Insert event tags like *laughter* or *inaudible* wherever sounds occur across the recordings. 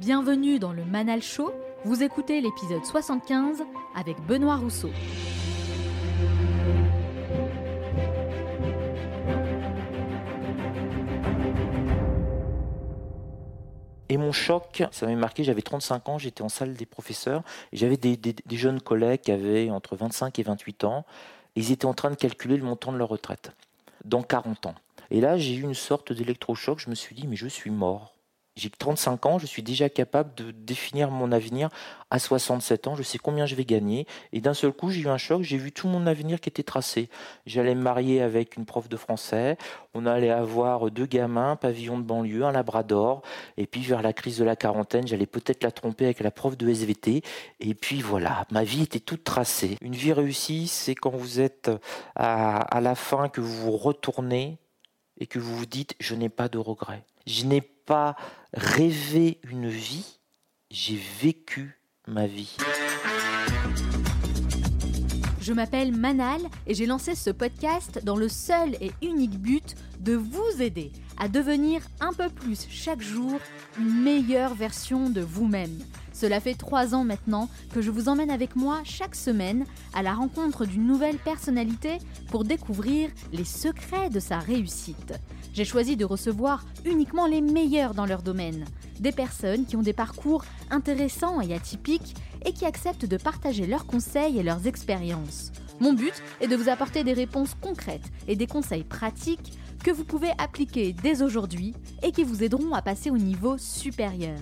Bienvenue dans le Manal Show. Vous écoutez l'épisode 75 avec Benoît Rousseau. Et mon choc, ça m'a marqué, j'avais 35 ans, j'étais en salle des professeurs, j'avais des, jeunes collègues qui avaient entre 25 et 28 ans, ils étaient en train de calculer le montant de leur retraite dans 40 ans. Et là, j'ai eu une sorte d'électrochoc, je me suis dit, mais je suis mort. J'ai 35 ans, je suis déjà capable de définir mon avenir à 67 ans, je sais combien je vais gagner, et d'un seul coup, j'ai eu un choc, j'ai vu tout mon avenir qui était tracé. J'allais me marier avec une prof de français, on allait avoir deux gamins, pavillon de banlieue, un labrador, et puis vers la crise de la quarantaine, j'allais peut-être la tromper avec la prof de SVT. Et puis voilà, ma vie était toute tracée. Une vie réussie, c'est quand vous êtes à, à la fin, que vous vous retournez et que vous vous dites, je n'ai pas de regrets. Je n'ai pas rêvé une vie, j'ai vécu ma vie. Je m'appelle Manal et j'ai lancé ce podcast dans le seul et unique but de vous aider à devenir un peu plus chaque jour une meilleure version de vous-même. Cela fait trois ans maintenant que je vous emmène avec moi chaque semaine à la rencontre d'une nouvelle personnalité pour découvrir les secrets de sa réussite. J'ai choisi de recevoir uniquement les meilleurs dans leur domaine, des personnes qui ont des parcours intéressants et atypiques et qui acceptent de partager leurs conseils et leurs expériences. Mon but est de vous apporter des réponses concrètes et des conseils pratiques que vous pouvez appliquer dès aujourd'hui et qui vous aideront à passer au niveau supérieur.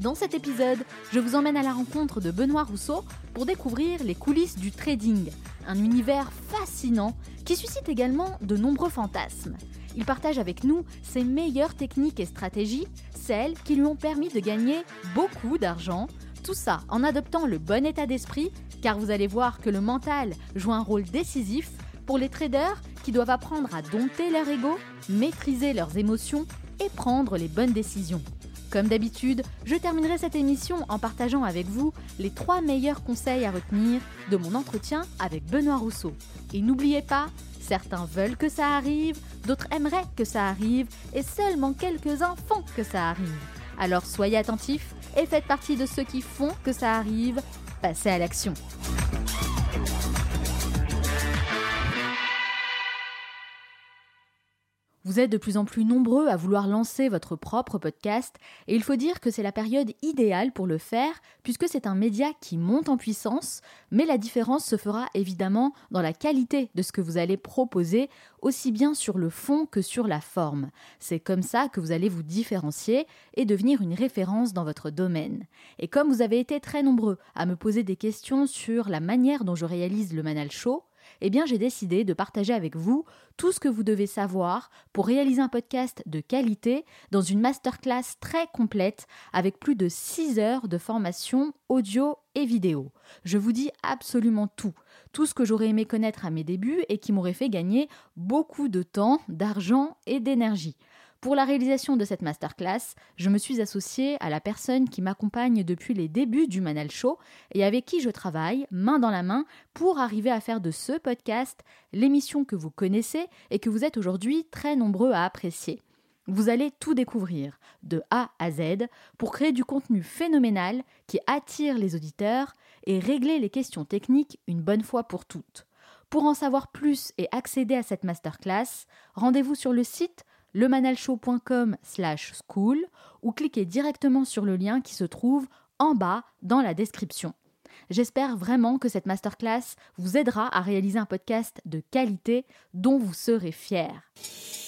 Dans cet épisode, je vous emmène à la rencontre de Benoît Rousseau pour découvrir les coulisses du trading, un univers fascinant qui suscite également de nombreux fantasmes. Il partage avec nous ses meilleures techniques et stratégies, celles qui lui ont permis de gagner beaucoup d'argent, tout ça en adoptant le bon état d'esprit, car vous allez voir que le mental joue un rôle décisif pour les traders qui doivent apprendre à dompter leur ego, maîtriser leurs émotions et prendre les bonnes décisions. Comme d'habitude, je terminerai cette émission en partageant avec vous les trois meilleurs conseils à retenir de mon entretien avec Benoît Rousseau. Et n'oubliez pas, certains veulent que ça arrive, d'autres aimeraient que ça arrive, et seulement quelques-uns font que ça arrive. Alors soyez attentifs et faites partie de ceux qui font que ça arrive. Passez à l'action. Vous êtes de plus en plus nombreux à vouloir lancer votre propre podcast et il faut dire que c'est la période idéale pour le faire puisque c'est un média qui monte en puissance, mais la différence se fera évidemment dans la qualité de ce que vous allez proposer, aussi bien sur le fond que sur la forme. C'est comme ça que vous allez vous différencier et devenir une référence dans votre domaine. Et comme vous avez été très nombreux à me poser des questions sur la manière dont je réalise le Manal Show, eh bien j'ai décidé de partager avec vous tout ce que vous devez savoir pour réaliser un podcast de qualité dans une masterclass très complète avec plus de 6 heures de formation audio et vidéo. Je vous dis absolument tout, tout ce que j'aurais aimé connaître à mes débuts et qui m'aurait fait gagner beaucoup de temps, d'argent et d'énergie. Pour la réalisation de cette masterclass, je me suis associée à la personne qui m'accompagne depuis les débuts du Manal Show et avec qui je travaille main dans la main pour arriver à faire de ce podcast l'émission que vous connaissez et que vous êtes aujourd'hui très nombreux à apprécier. Vous allez tout découvrir, de A à Z, pour créer du contenu phénoménal qui attire les auditeurs et régler les questions techniques une bonne fois pour toutes. Pour en savoir plus et accéder à cette masterclass, rendez-vous sur le site lemanalshow.com slash school ou cliquez directement sur le lien qui se trouve en bas dans la description. J'espère vraiment que cette masterclass vous aidera à réaliser un podcast de qualité dont vous serez fiers.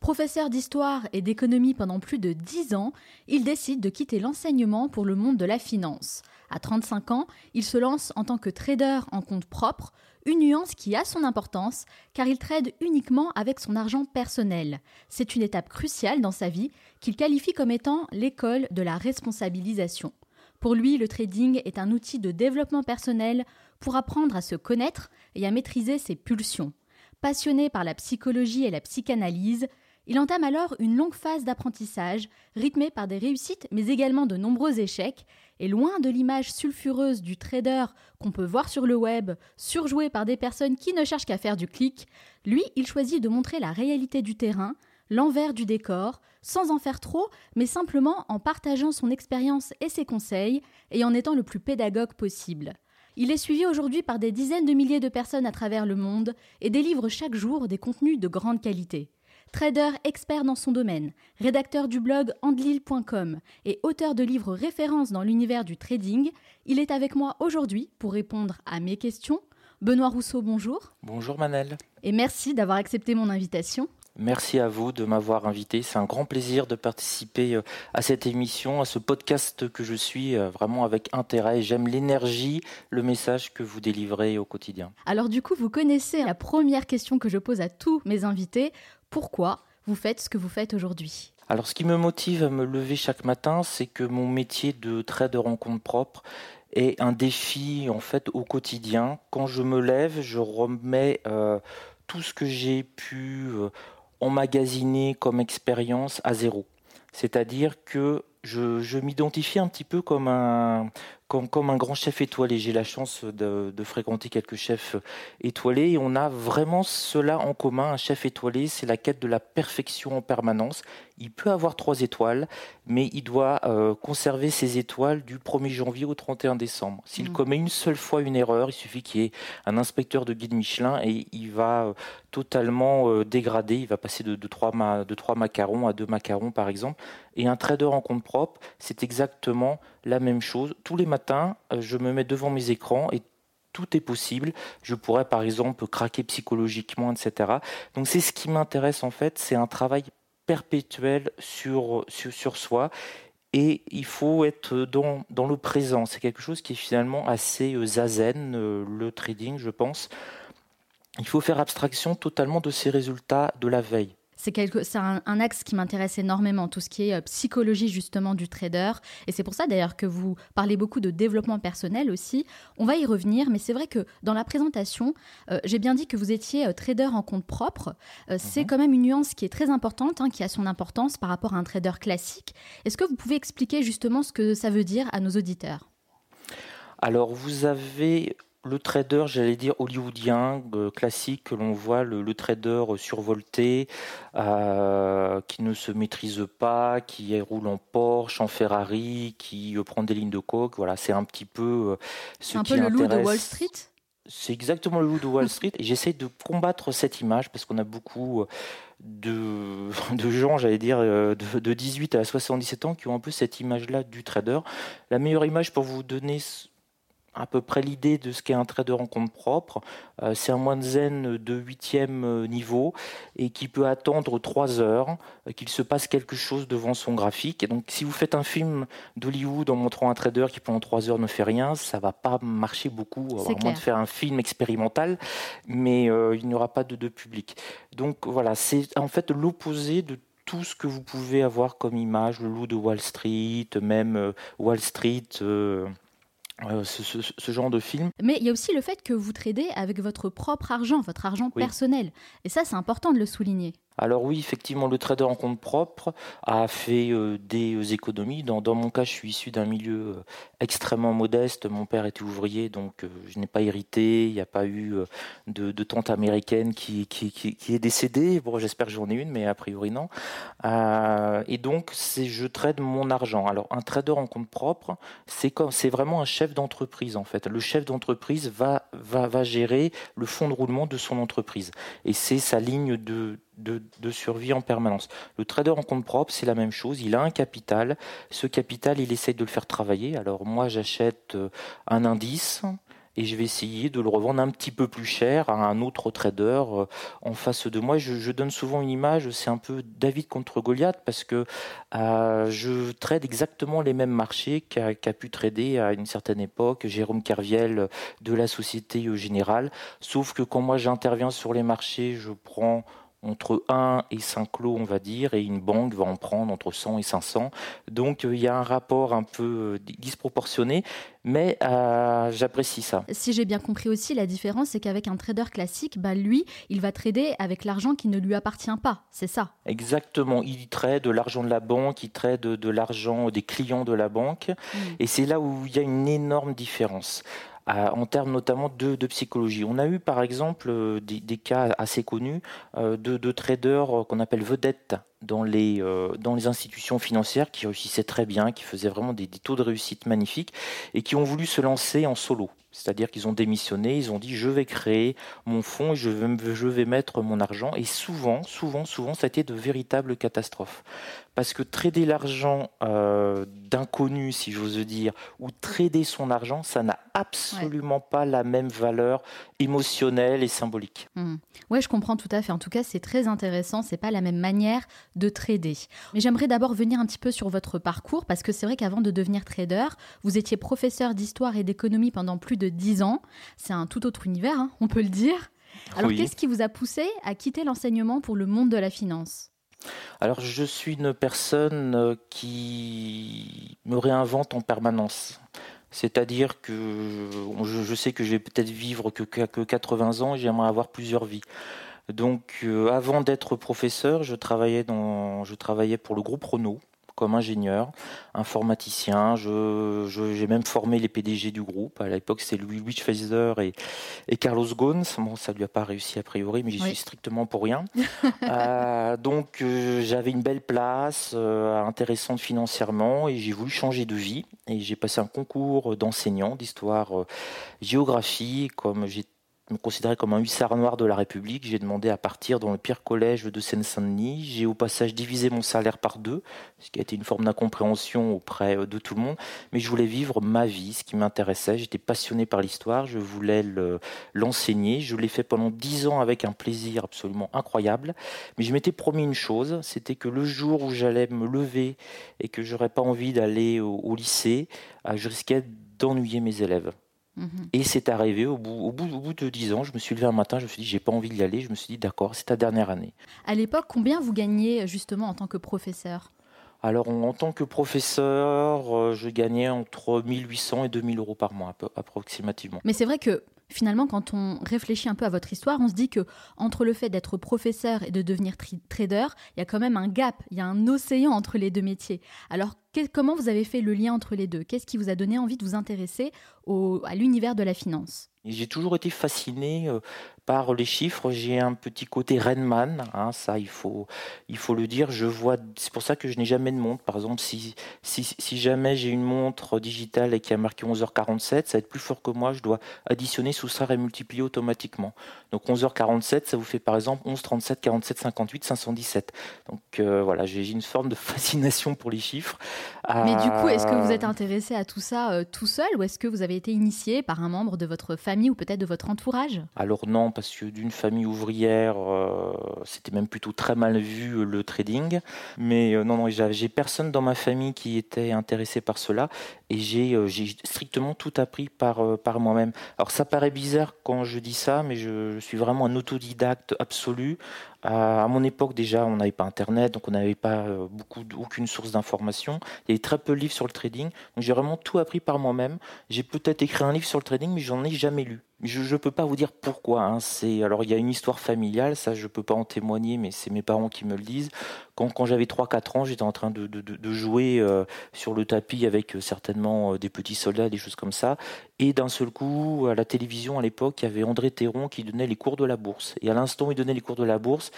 Professeur d'histoire et d'économie pendant plus de 10 ans, il décide de quitter l'enseignement pour le monde de la finance. À 35 ans, il se lance en tant que trader en compte propre, une nuance qui a son importance car il trade uniquement avec son argent personnel. C'est une étape cruciale dans sa vie qu'il qualifie comme étant l'école de la responsabilisation. Pour lui, le trading est un outil de développement personnel pour apprendre à se connaître et à maîtriser ses pulsions. Passionné par la psychologie et la psychanalyse, il entame alors une longue phase d'apprentissage, rythmée par des réussites mais également de nombreux échecs, et loin de l'image sulfureuse du trader qu'on peut voir sur le web, surjoué par des personnes qui ne cherchent qu'à faire du clic, lui, il choisit de montrer la réalité du terrain, l'envers du décor, sans en faire trop, mais simplement en partageant son expérience et ses conseils, et en étant le plus pédagogue possible. Il est suivi aujourd'hui par des dizaines de milliers de personnes à travers le monde et délivre chaque jour des contenus de grande qualité. Trader expert dans son domaine, rédacteur du blog andlil.com et auteur de livres références dans l'univers du trading, il est avec moi aujourd'hui pour répondre à mes questions. Benoît Rousseau, bonjour. Bonjour Manel. Et merci d'avoir accepté mon invitation. Merci à vous de m'avoir invité. C'est un grand plaisir de participer euh, à cette émission, à ce podcast que je suis euh, vraiment avec intérêt. J'aime l'énergie, le message que vous délivrez au quotidien. Alors du coup, vous connaissez la première question que je pose à tous mes invités. Pourquoi vous faites ce que vous faites aujourd'hui alors ce qui me motive à me lever chaque matin, c'est que mon métier de trader en compte propre est un défi en fait au quotidien. Quand je me lève, je remets euh, tout ce que j'ai pu emmagasiner comme expérience à zéro. C'est-à-dire que je, m'identifie un petit peu comme un, comme, un grand chef étoilé. J'ai la chance de, fréquenter quelques chefs étoilés et on a vraiment cela en commun. Un chef étoilé, c'est la quête de la perfection en permanence. Il peut avoir trois étoiles, mais il doit euh, conserver ses étoiles du 1er janvier au 31 décembre. S'il mmh. commet une seule fois une erreur, il suffit qu'il y ait un inspecteur de guide Michelin et il va euh, totalement euh, dégrader. Il va passer de, de, 3 de 3 macarons à 2 macarons, par exemple. Et un trader en compte propre, c'est exactement la même chose. Tous les matins, je me mets devant mes écrans et tout est possible. Je pourrais par exemple craquer psychologiquement, etc. Donc c'est ce qui m'intéresse en fait, c'est un travail perpétuel sur, sur, soi. Et il faut être dans, dans le présent. C'est quelque chose qui est finalement assez euh, zazen, euh, le trading, je pense. Il faut faire abstraction totalement de ces résultats de la veille c'est un, un, axe qui m'intéresse énormément, tout ce qui est euh, psychologie justement du trader. Et c'est pour ça d'ailleurs que vous parlez beaucoup de développement personnel aussi. On va y revenir, mais c'est vrai que dans la présentation, euh, j'ai bien dit que vous étiez euh, trader en compte propre. C'est mhm. quand même une nuance qui est très importante, hein, qui a son importance par rapport à un trader classique. Est-ce que vous pouvez expliquer justement ce que ça veut dire à nos auditeurs? Alors, vous avez le trader, j'allais dire hollywoodien, euh, classique, que l'on voit, le, trader survolté, euh, qui ne se maîtrise pas, qui roule en Porsche, en Ferrari, qui euh, prend des lignes de coke. Voilà, c'est un petit peu ce un peu le loup de Wall Street? C'est exactement le loup de Wall *laughs* Street et j'essaie de combattre cette image parce qu'on a beaucoup de, *laughs* de gens, j'allais dire, de, de, 18 à 77 ans qui ont un peu cette image-là du trader. La meilleure image pour vous donner à peu près l'idée de ce qu'est un trader en compte propre. Euh, c'est un moine zen de huitième euh, niveau et qui peut attendre trois heures euh, qu'il se passe quelque chose devant son graphique. Et donc, si vous faites un film d'Hollywood en montrant un trader qui pendant trois heures ne fait rien, ça va pas marcher beaucoup. À moins de faire un film expérimental, mais il n'y aura pas de, de public. Donc voilà, c'est en fait l'opposé de tout ce que vous pouvez avoir comme image, le loup de Wall Street, même Wall Street. Euh, ce, genre de film. Mais il y a aussi le fait que vous tradez avec votre propre argent, votre argent personnel. Et ça, c'est important de le souligner. Alors oui, effectivement, le trader en compte propre a fait euh, des euh, économies. Dans, mon cas, je suis issu d'un milieu euh, extrêmement modeste. Mon père était ouvrier, donc je n'ai pas hérité. Il n'y a pas eu de, tante américaine qui, est décédée. J'espère que j'en ai une, mais a priori non. et donc, je trade mon argent. Alors, un trader en compte propre, c'est vraiment un chef d'entreprise en fait. Le chef d'entreprise va gérer le fonds de roulement de son entreprise. Et c'est sa ligne de de, survie en permanence. Le trader en compte propre, c'est la même chose. Il a un capital. Ce capital, il essaye de le faire travailler. Alors moi, j'achète euh, un indice et je vais essayer de le revendre un petit peu plus cher à un autre trader euh, en face de moi. Je, donne souvent une image, c'est un peu David contre Goliath parce que euh, je trade exactement les mêmes marchés qu'a pu trader à une certaine époque Jérôme Kerviel de la Société Générale. Sauf que quand moi j'interviens sur les marchés, je prends entre 1 et 5 lots, on va dire, et une banque va en prendre entre 100 et 500. Donc euh, il y a un rapport un peu euh, disproportionné, mais euh, j'apprécie ça. Si j'ai bien compris aussi, la différence, c'est qu'avec un trader classique, bah, lui, il va trader avec l'argent qui ne lui appartient pas, c'est ça? Exactement, il trade de l'argent de la banque, il trade de, l'argent des clients de la banque, mmh. et c'est là où il y a une énorme différence. En termes notamment de, psychologie. On a eu par exemple des, cas assez connus de, traders qu'on appelle vedettes dans les, institutions financières qui réussissaient très bien, qui faisaient vraiment des taux de réussite magnifiques et qui ont voulu se lancer en solo. C'est-à-dire qu'ils ont démissionné, ils ont dit je vais créer mon fonds, je vais, je vais mettre mon argent. Et souvent, souvent, souvent, ça a été de véritables catastrophes. Parce que trader l'argent euh, d'inconnu, si j'ose dire, ou trader son argent, ça n'a absolument pas la même valeur émotionnelle et symbolique. Mmh. Ouais, je comprends tout à fait. En tout cas, c'est très intéressant. C'est pas la même manière de trader. Mais j'aimerais d'abord venir un petit peu sur votre parcours parce que c'est vrai qu'avant de devenir trader, vous étiez professeur d'histoire et d'économie pendant plus de 10 ans. C'est un tout autre univers, hein, on peut le dire. Alors, qu'est-ce qui vous a poussé à quitter l'enseignement pour le monde de la finance? Alors je suis une personne euh, qui me réinvente en permanence. C'est-à-dire que je, sais que je vais peut-être vivre que, que 80 ans et j'aimerais avoir plusieurs vies. Donc euh, avant d'être professeur, je travaillais, dans, je travaillais pour le groupe Renault comme ingénieur, informaticien. Je, j'ai même formé les PDG du groupe. À l'époque, c'était Louis Wichfeiser et, et Carlos Ghosn. Bon, ça lui a pas réussi a priori, mais j'y suis strictement pour rien. *laughs* Euh, donc, euh, j'avais une belle place, euh, intéressante financièrement, et j'ai voulu changer de vie. Et j'ai passé un concours d'enseignant d'histoire géographie, comme j'ai me considérais comme un hussard noir de la République. J'ai demandé à partir dans le pire collège de Seine-Saint-Denis. J'ai au passage divisé mon salaire par deux, ce qui a été une forme d'incompréhension auprès de tout le monde. Mais je voulais vivre ma vie, ce qui m'intéressait. J'étais passionné par l'histoire, je voulais l'enseigner. je l'ai fait pendant dix ans avec un plaisir absolument incroyable. Mais je m'étais promis une chose, c'était que le jour où j'allais me lever et que j'aurais pas envie d'aller au lycée, euh, je risquais d'ennuyer mes élèves. Mhm. Et c'est arrivé au bout, au, bout, au bout de dix ans, je me suis levé un matin, je me suis dit, j'ai pas envie d'y aller. Je me suis dit, d'accord, c'est ta dernière année. À l'époque, combien vous gagnez justement en tant que professeur? Alors, en tant que professeur, euh, je gagnais entre 1800 et 2000 euros par mois, approximativement. Mais c'est vrai que finalement, quand on réfléchit un peu à votre histoire, on se dit que entre le fait d'être professeur et de devenir trader, il y a quand même un gap, il y a un océan entre les deux métiers. Alors, comment vous avez fait le lien entre les deux? Qu'est-ce qui vous a donné envie de vous intéresser à l'univers de la finance? J'ai toujours été fasciné euh, par les chiffres. J'ai un petit côté Renman, hein, ça il faut, il faut le dire. Je vois, c'est pour ça que je n'ai jamais de montre. Par exemple, si jamais j'ai une montre digitale et qui a marqué 11h47, ça va être plus fort que moi. Je dois additionner, soustraire et multiplier automatiquement. Donc 11h47, ça vous fait par exemple 11, 37, 47, 58, 517. Donc euh, voilà, j'ai une forme de *laughs* fascination pour les chiffres. Mais du coup, est-ce que vous êtes intéressé à tout ça euh, tout seul ou est-ce que vous avez été initié par un membre de votre famille ou peut-être de votre entourage? Alors non, parce que d'une famille ouvrière, euh, c'était même plutôt très mal vu euh, le trading. Mais euh, non, non, j'ai personne dans ma famille qui était intéressé par cela et j'ai strictement tout appris par, par moi-même. Alors ça paraît bizarre quand je dis ça, mais je suis vraiment un autodidacte absolu. À, mon époque, déjà, on n'avait pas Internet, donc on n'avait pas euh, beaucoup, aucune source d'information. Il y avait très peu de livres sur le trading. Donc j'ai vraiment tout appris par moi-même. J'ai peut-être écrit un livre sur le trading, mais j'en ai jamais lu. Je ne peux pas vous dire pourquoi. Hein. C'est alors il y a une histoire familiale, ça je peux pas en témoigner, mais c'est mes parents qui me le disent. Quand, quand j'avais 3-4 ans, j'étais en train de, de, de jouer euh, sur le tapis avec euh, certainement euh, des petits soldats, des choses comme ça. Et d'un seul coup, à la télévision à l'époque, il y avait André Théron qui donnait les cours de la bourse. Et à l'instant où il donnait les cours de la bourse,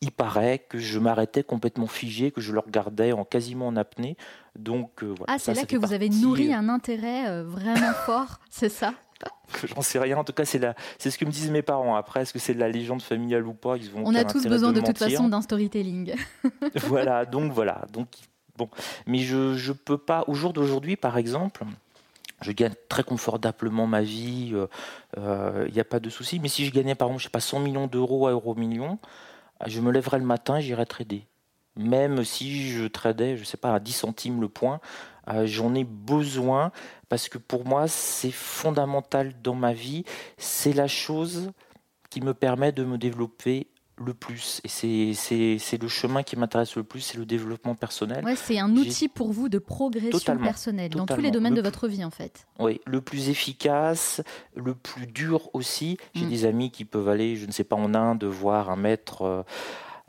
il paraît que je m'arrêtais complètement figé, que je le regardais en quasiment en apnée. Donc voilà. Ah, c'est là que vous avez nourri un intérêt vraiment fort, c'est ça? *laughs* J'en sais rien. En tout cas, c'est la... c'est ce que me disent mes parents. Après, est-ce que c'est de la légende familiale ou pas Ils vont On a tous besoin de, toute façon d'un storytelling. *laughs* *laughs* voilà. Donc voilà. Donc bon, mais je je peux pas. Au jour d'aujourd'hui, par exemple. Je gagne très confortablement ma vie, il euh, n'y euh, a pas de souci. Mais si je gagnais par exemple, je sais pas, 100 millions d'euros à euro million, je me lèverais le matin et j'irais trader. Même si je tradais, je sais pas, à 10 centimes le point, euh, j'en ai besoin parce que pour moi, c'est fondamental dans ma vie. C'est la chose qui me permet de me développer le plus. Et c'est le chemin qui m'intéresse le plus, c'est le développement personnel. Ouais, c'est un outil pour vous de progression personnelle dans tous les domaines de votre vie en fait. Oui, le plus efficace, le plus dur aussi. J'ai mm. des amis qui peuvent aller, je ne sais pas, en Inde, voir un maître. Euh,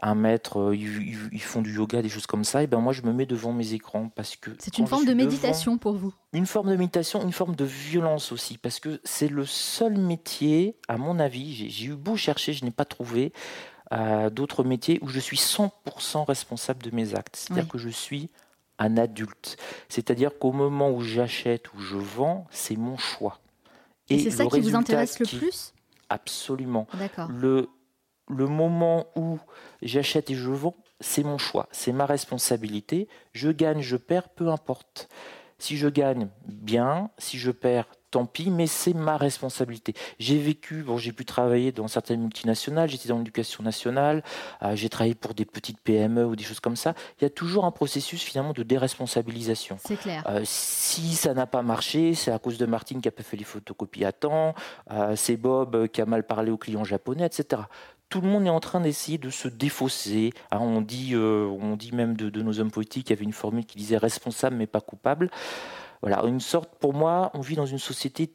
un maître, ils, font du yoga, des choses comme ça, et ben moi je me mets devant mes écrans parce que c'est une forme de méditation pour vous. Une forme de méditation, une forme de violence aussi, parce que c'est le seul métier, à mon avis, j'ai eu beau chercher, je n'ai pas trouvé euh, d'autres métiers où je suis 100% responsable de mes actes. C'est-à-dire que je suis un adulte. C'est-à-dire qu'au moment où j'achète ou je vends, c'est mon choix. Et, c'est ça qui vous intéresse le plus? Absolument. Le, le moment où j'achète et je vends, c'est mon choix, c'est ma responsabilité. Je gagne, je perds, peu importe. Si je gagne, bien. Si je perds, tant pis, mais c'est ma responsabilité. J'ai vécu, bon, j'ai pu travailler dans certaines multinationales, j'étais dans l'éducation nationale, euh, j'ai travaillé pour des petites PME ou des choses comme ça. Il y a toujours un processus finalement de déresponsabilisation. C'est clair. Euh, si ça n'a pas marché, c'est à cause de Martine qui a pas fait les photocopies à temps, euh, c'est Bob qui a mal parlé aux clients japonais, etc tout le monde est en train d'essayer de se défausser. On, dit, on dit même de, nos hommes politiques, il y avait une formule qui disait responsable mais pas coupable. Voilà, une sorte, pour moi, on vit dans une société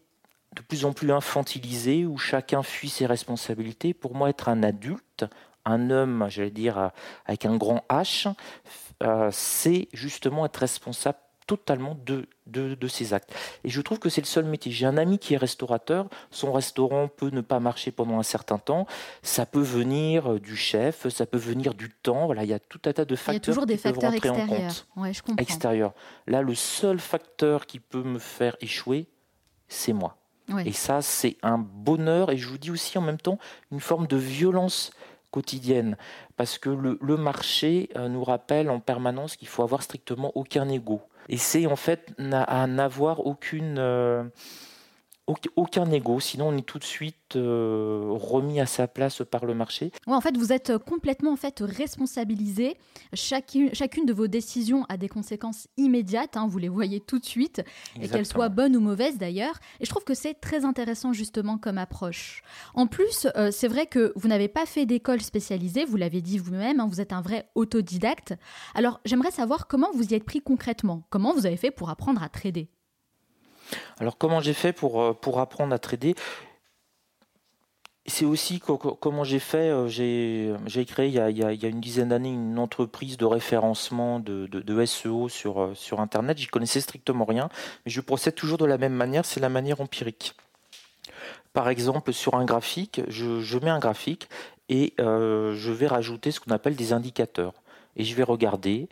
de plus en plus infantilisée où chacun fuit ses responsabilités. Pour moi, être un adulte, un homme, j'allais dire, avec un grand H, euh, c'est justement être responsable totalement de, de, ses actes. Et je trouve que c'est le seul métier. J'ai un ami qui est restaurateur, son restaurant peut ne pas marcher pendant un certain temps, ça peut venir euh, du chef, ça peut venir du temps, voilà, il y a tout un tas de facteurs. Il y a toujours des facteurs extérieurs. je Extérieur. Là, le seul facteur qui peut me faire échouer, c'est moi. Et ça, c'est un bonheur, et je vous dis aussi en même temps une forme de violence quotidienne, parce que le, le marché euh, nous rappelle en permanence qu'il faut avoir strictement aucun ego. Et en fait à n'avoir aucune, euh, aucun ego, sinon on est tout de suite euh, remis à sa place par le marché. en fait, vous êtes complètement en fait responsabilisé. Chacune, chacune de vos décisions a des conséquences immédiates. Hein, vous les voyez tout de suite, et qu'elles soient bonnes ou mauvaises d'ailleurs. Et je trouve que c'est très intéressant justement comme approche. En plus, euh, c'est vrai que vous n'avez pas fait d'école spécialisée. Vous l'avez dit vous-même. Hein, vous êtes un vrai autodidacte. Alors, j'aimerais savoir comment vous y êtes pris concrètement. Comment vous avez fait pour apprendre à trader? Alors comment j'ai fait pour, euh, apprendre à trader? C'est aussi comment j'ai fait. Euh, j'ai créé il y, a, une dizaine d'années une entreprise de référencement de, de, SEO sur, euh, sur Internet. J'y connaissais strictement rien, mais je procède toujours de la même manière. C'est la manière empirique. Par exemple, sur un graphique, je, mets un graphique et je vais rajouter ce qu'on appelle des indicateurs. Et je vais regarder,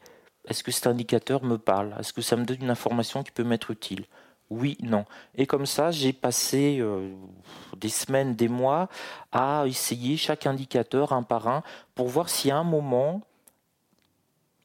est-ce que cet indicateur me parle? Est-ce que ça me donne une information qui peut m'être utile? Oui, non. Et comme ça, j'ai passé euh, des semaines, des mois à essayer chaque indicateur un par un pour voir si à un moment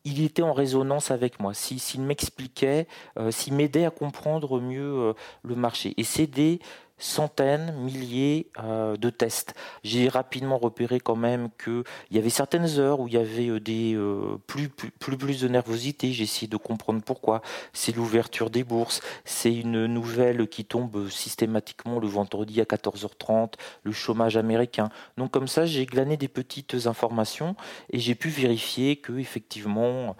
il était en résonance avec moi, s'il m'expliquait, euh, s'il m'aidait à comprendre mieux euh, le marché. Et c'est des centaines, milliers euh, de tests. J'ai rapidement repéré quand même qu'il y avait certaines heures où il y avait euh, des euh, plus, plus, plus, de nervosité. J'ai essayé de comprendre pourquoi. C'est l'ouverture des bourses. C'est une nouvelle qui tombe systématiquement le vendredi à 14h30, le chômage américain. Donc comme ça, j'ai glané des petites informations et j'ai pu vérifier que effectivement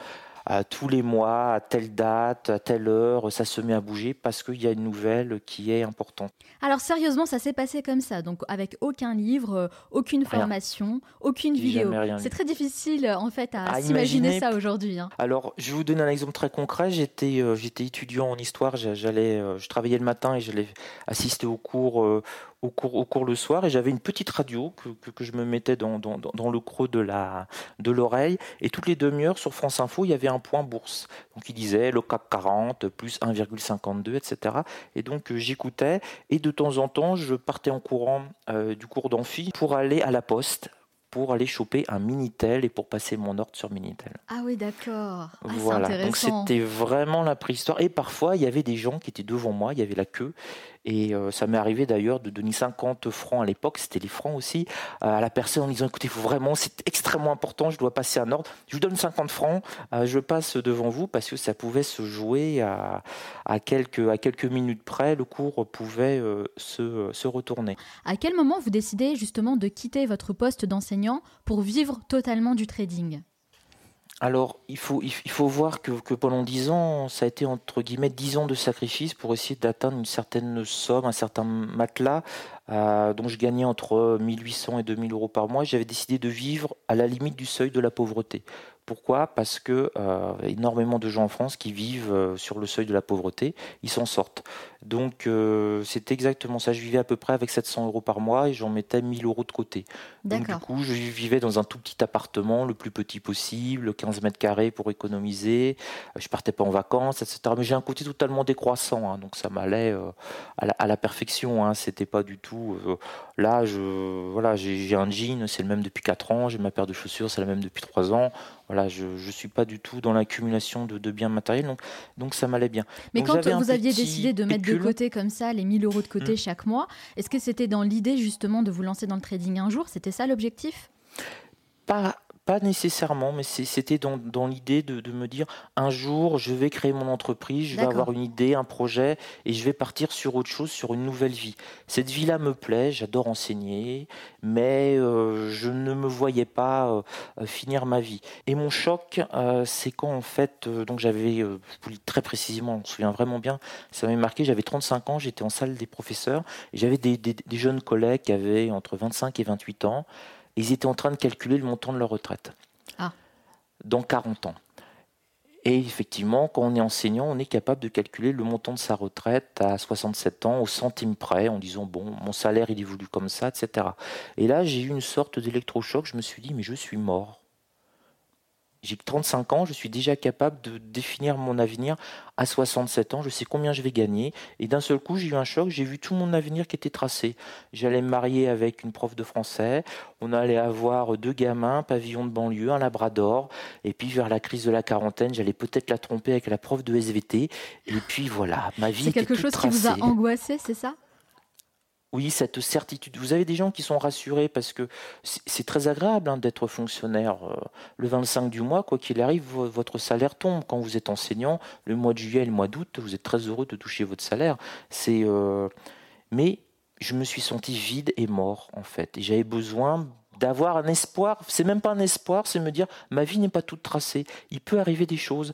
à tous les mois, à telle date, à telle heure, ça se met à bouger parce qu'il y a une nouvelle qui est importante. Alors sérieusement, ça s'est passé comme ça, donc avec aucun livre, euh, aucune formation, aucune vidéo. C'est très difficile en fait à, s'imaginer ça aujourd'hui. Hein. Alors je vais vous donner un exemple très concret. J'étais euh, j'étais étudiant en histoire, j'allais, euh, je travaillais le matin et j'allais assister au cours au cours, au cours le soir et j'avais une petite radio que, que, je me mettais dans, dans, dans, le creux de la de l'oreille et toutes les demi-heures sur France Info il y avait un point bourse donc il disait le CAC 40 plus 1,52 etc et donc euh, j'écoutais et de temps en temps je partais en courant euh, du cours d'amphi pour aller à la poste pour aller choper un Minitel et pour passer mon ordre sur Minitel. Ah oui, d'accord. Ah, voilà, donc c'était vraiment la préhistoire. Et parfois, il y avait des gens qui étaient devant moi, il y avait la queue, et euh, ça m'est arrivé d'ailleurs de donner 50 francs à l'époque, c'était les francs aussi, euh, à la personne en disant écoutez, vraiment, c'est extrêmement important, je dois passer un ordre. Je vous donne 50 francs, euh, je passe devant vous parce que ça pouvait se jouer à, quelques, minutes près, le cours pouvait se retourner. À quel moment vous décidez justement de quitter votre poste d'enseignant pour vivre totalement du trading? Alors, il faut, il faut voir que, pendant dix ans, ça a été entre guillemets dix ans de sacrifice pour essayer d'atteindre une certaine somme, un certain matelas, euh, dont je gagnais entre 1800 et 2000 euros par mois. J'avais décidé de vivre à la limite du seuil de la pauvreté. Pourquoi Parce que euh, énormément de gens en France qui vivent euh, sur le seuil de la pauvreté, ils s'en sortent. Donc euh, c'est exactement ça. Je vivais à peu près avec 700 euros par mois et j'en mettais 1000 euros de côté. Donc du coup, je vivais dans un tout petit appartement, le plus petit possible, 15 mètres carrés pour économiser. Je partais pas en vacances, etc. Mais j'ai un côté totalement décroissant, hein, donc ça m'allait à, la perfection. Hein. C'était pas du tout. là, je voilà, j'ai un jean, c'est le même depuis 4 ans. J'ai ma paire de chaussures, c'est la même depuis 3 ans. Voilà, je ne suis pas du tout dans l'accumulation de, biens matériels, donc, donc ça m'allait bien. Mais quand vous aviez décidé de mettre de côté comme ça les 1000 euros de côté hmm. chaque mois, est-ce que c'était dans l'idée justement de vous lancer dans le trading un jour? C'était ça l'objectif? Pas, pas nécessairement, mais c'était dans, dans l'idée de, de, me dire un jour, je vais créer mon entreprise, je vais avoir une idée, un projet, et je vais partir sur autre chose, sur une nouvelle vie. Cette vie-là me plaît, j'adore enseigner, mais euh, je ne me voyais pas euh, finir ma vie. Et mon choc, euh, c'est quand en fait, donc j'avais, très précisément, on se souvient vraiment bien, ça m'avait marqué, j'avais 35 ans, j'étais en salle des professeurs, et j'avais des, des, des jeunes collègues qui avaient entre 25 et 28 ans ils étaient en train de calculer le montant de leur retraite. Ah. Dans 40 ans. Et effectivement, quand on est enseignant, on est capable de calculer le montant de sa retraite à 67 ans au centime près, en disant, bon, mon salaire, il évolue comme ça, etc. Et là, j'ai eu une sorte d'électrochoc. Je me suis dit, mais je suis mort j'ai 35 ans, je suis déjà capable de définir mon avenir à 67 ans, je sais combien je vais gagner. Et d'un seul coup, j'ai eu un choc, j'ai vu tout mon avenir qui était tracé. J'allais me marier avec une prof de français, on allait avoir deux gamins, pavillon de banlieue, un labrador, et puis vers la crise de la quarantaine, j'allais peut-être la tromper avec la prof de SVT. Et puis voilà, ma vie. C'est quelque chose qui vous a angoissé, c'est ça? Oui, cette certitude. Vous avez des gens qui sont rassurés parce que c'est très agréable hein, d'être fonctionnaire. Euh, le 25 du mois, quoi qu'il arrive, votre salaire tombe. Quand vous êtes enseignant, le mois de juillet et le mois d'août, vous êtes très heureux de toucher votre salaire. C'est, euh, mais je me suis senti vide et mort en fait. Et j'avais besoin d'avoir un espoir. C'est même pas un espoir, c'est me dire ma vie n'est pas toute tracée. Il peut arriver des choses.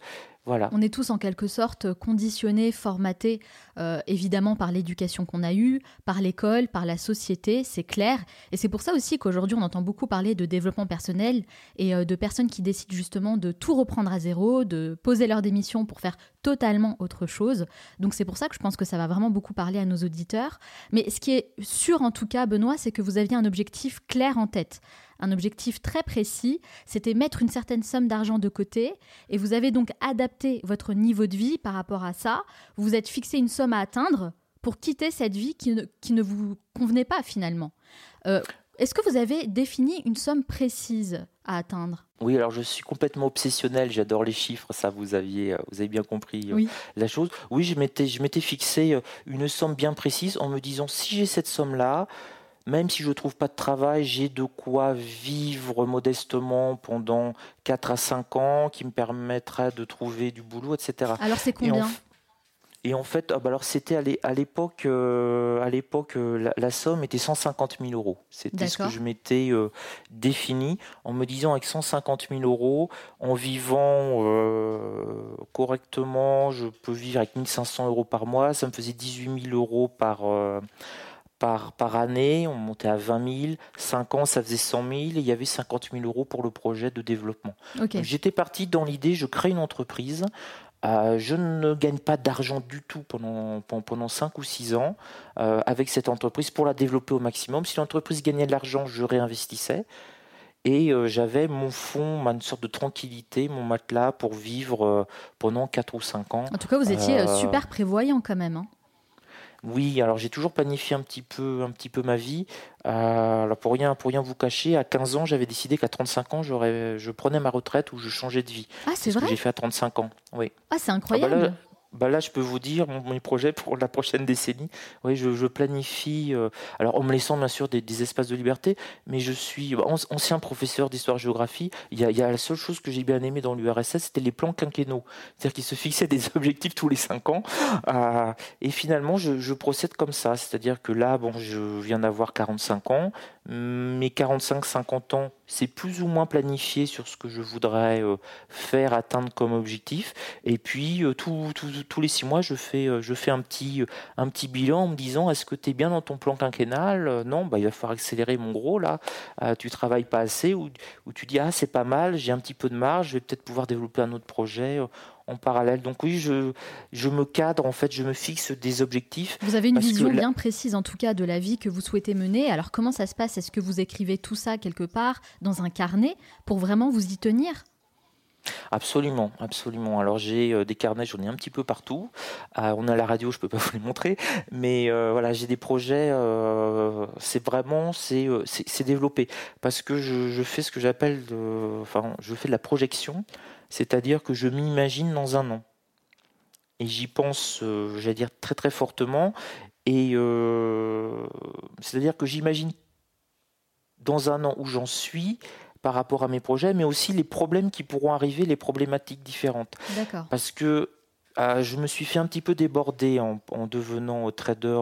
On est tous en quelque sorte conditionnés, formatés, euh, évidemment par l'éducation qu'on a eue, par l'école, par la société, c'est clair. Et c'est pour ça aussi qu'aujourd'hui on entend beaucoup parler de développement personnel et euh, de personnes qui décident justement de tout reprendre à zéro, de poser leur démission pour faire totalement autre chose. Donc c'est pour ça que je pense que ça va vraiment beaucoup parler à nos auditeurs. Mais ce qui est sûr en tout cas, Benoît, c'est que vous aviez un objectif clair en tête un objectif très précis, c'était mettre une certaine somme d'argent de côté, et vous avez donc adapté votre niveau de vie par rapport à ça, vous vous êtes fixé une somme à atteindre pour quitter cette vie qui ne, qui ne vous convenait pas finalement. Euh, est-ce que vous avez défini une somme précise à atteindre? Oui, alors je suis complètement obsessionnel, j'adore les chiffres, ça vous aviez, euh, vous avez bien compris euh, la chose. Oui, je m'étais, je m'étais fixé une somme bien précise en me disant si j'ai cette somme-là, même si je ne trouve pas de travail, j'ai de quoi vivre modestement pendant 4 à 5 ans, qui me permettra de trouver du boulot, etc. Alors c'est combien? et en fait, ah bah alors c'était à l'époque, euh, à l'époque, euh, la, somme était 150 000 euros. C'était ce que je m'étais euh, défini en me disant avec 150 000 euros, en vivant correctement, je peux vivre avec 1500 euros par mois. Ça me faisait 18 000 euros par par, par année, on montait à 20 000, 5 ans ça faisait 100 000 et il y avait 50 000 euros pour le projet de développement. J'étais parti dans l'idée, je crée une entreprise, euh, je ne gagne pas d'argent du tout pendant, pendant 5 ou 6 ans euh, avec cette entreprise pour la développer au maximum. Si l'entreprise gagnait de l'argent, je réinvestissais. Et euh, j'avais mon fonds, une sorte de tranquillité, mon matelas pour vivre pendant 4 ou 5 ans. En tout cas, vous étiez super prévoyant quand même. Hein. Oui, alors j'ai toujours planifié un petit peu, un petit peu ma vie. Euh, alors pour rien, pour rien vous cacher, à 15 ans, j'avais décidé qu'à 35 ans, je prenais ma retraite ou je changeais de vie. Ah, c'est vrai. Que j'ai fait à 35 ans. Oui. Ah, c'est incroyable. Ah, bah bah là, je peux vous dire mon, mes projets pour la prochaine décennie. Oui, je, planifie. Euh, alors, en me laissant bien sûr des, espaces de liberté, mais je suis ancien professeur d'histoire-géographie. Il, la seule chose que j'ai bien aimé dans l'URSS, c'était les plans quinquennaux. C'est-à-dire qu'ils se fixaient des *laughs* objectifs tous les cinq ans. Euh, et finalement, je, procède comme ça. C'est-à-dire que là, bon, je viens d'avoir 45 ans, mes 45-50 ans, c'est plus ou moins planifié sur ce que je voudrais euh, faire, atteindre comme objectif. Et puis, euh, tous les six mois, je fais, euh, je fais un, petit, un petit bilan en me disant est-ce que tu es bien dans ton plan quinquennal? Non, bah, il va falloir accélérer mon gros là. tu travailles pas assez. Ou, ou tu dis ah, c'est pas mal, j'ai un petit peu de marge, je vais peut-être pouvoir développer un autre projet en parallèle. Donc oui, je, je me cadre, en fait, je me fixe des objectifs. Vous avez une vision bien précise, en tout cas, de la vie que vous souhaitez mener. Alors comment ça se passe? Est-ce que vous écrivez tout ça quelque part dans un carnet pour vraiment vous y tenir? Absolument, absolument. Alors j'ai euh, des carnets, j'en ai un petit peu partout. Euh, on a la radio, je peux pas *laughs* vous les montrer, mais euh, voilà, j'ai des projets. c'est vraiment, c'est c'est développé parce que je, je fais ce que j'appelle, enfin, je fais de la projection c'est-à-dire que je m'imagine dans un an. Et j'y pense, euh, j'allais dire, très très fortement. Et euh, c'est-à-dire que j'imagine dans un an où j'en suis par rapport à mes projets, mais aussi les problèmes qui pourront arriver, les problématiques différentes. D'accord. Parce que euh, je me suis fait un petit peu déborder en, en devenant trader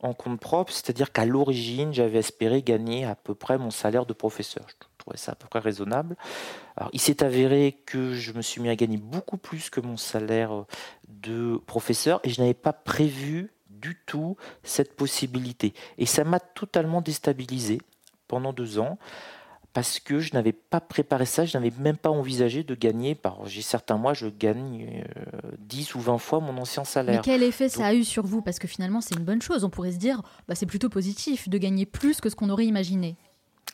en compte propre, c'est-à-dire qu'à l'origine, j'avais espéré gagner à peu près mon salaire de professeur trouvais ça à peu près raisonnable. Alors, il s'est avéré que je me suis mis à gagner beaucoup plus que mon salaire de professeur et je n'avais pas prévu du tout cette possibilité. Et ça m'a totalement déstabilisé pendant deux ans parce que je n'avais pas préparé ça, je n'avais même pas envisagé de gagner. Par, j'ai certains mois, je gagne 10 euh, ou 20 fois mon ancien salaire. Mais quel effet ça a eu sur vous? Parce que finalement, c'est une bonne chose. On pourrait se dire, bah, c'est plutôt positif de gagner plus que ce qu'on aurait imaginé.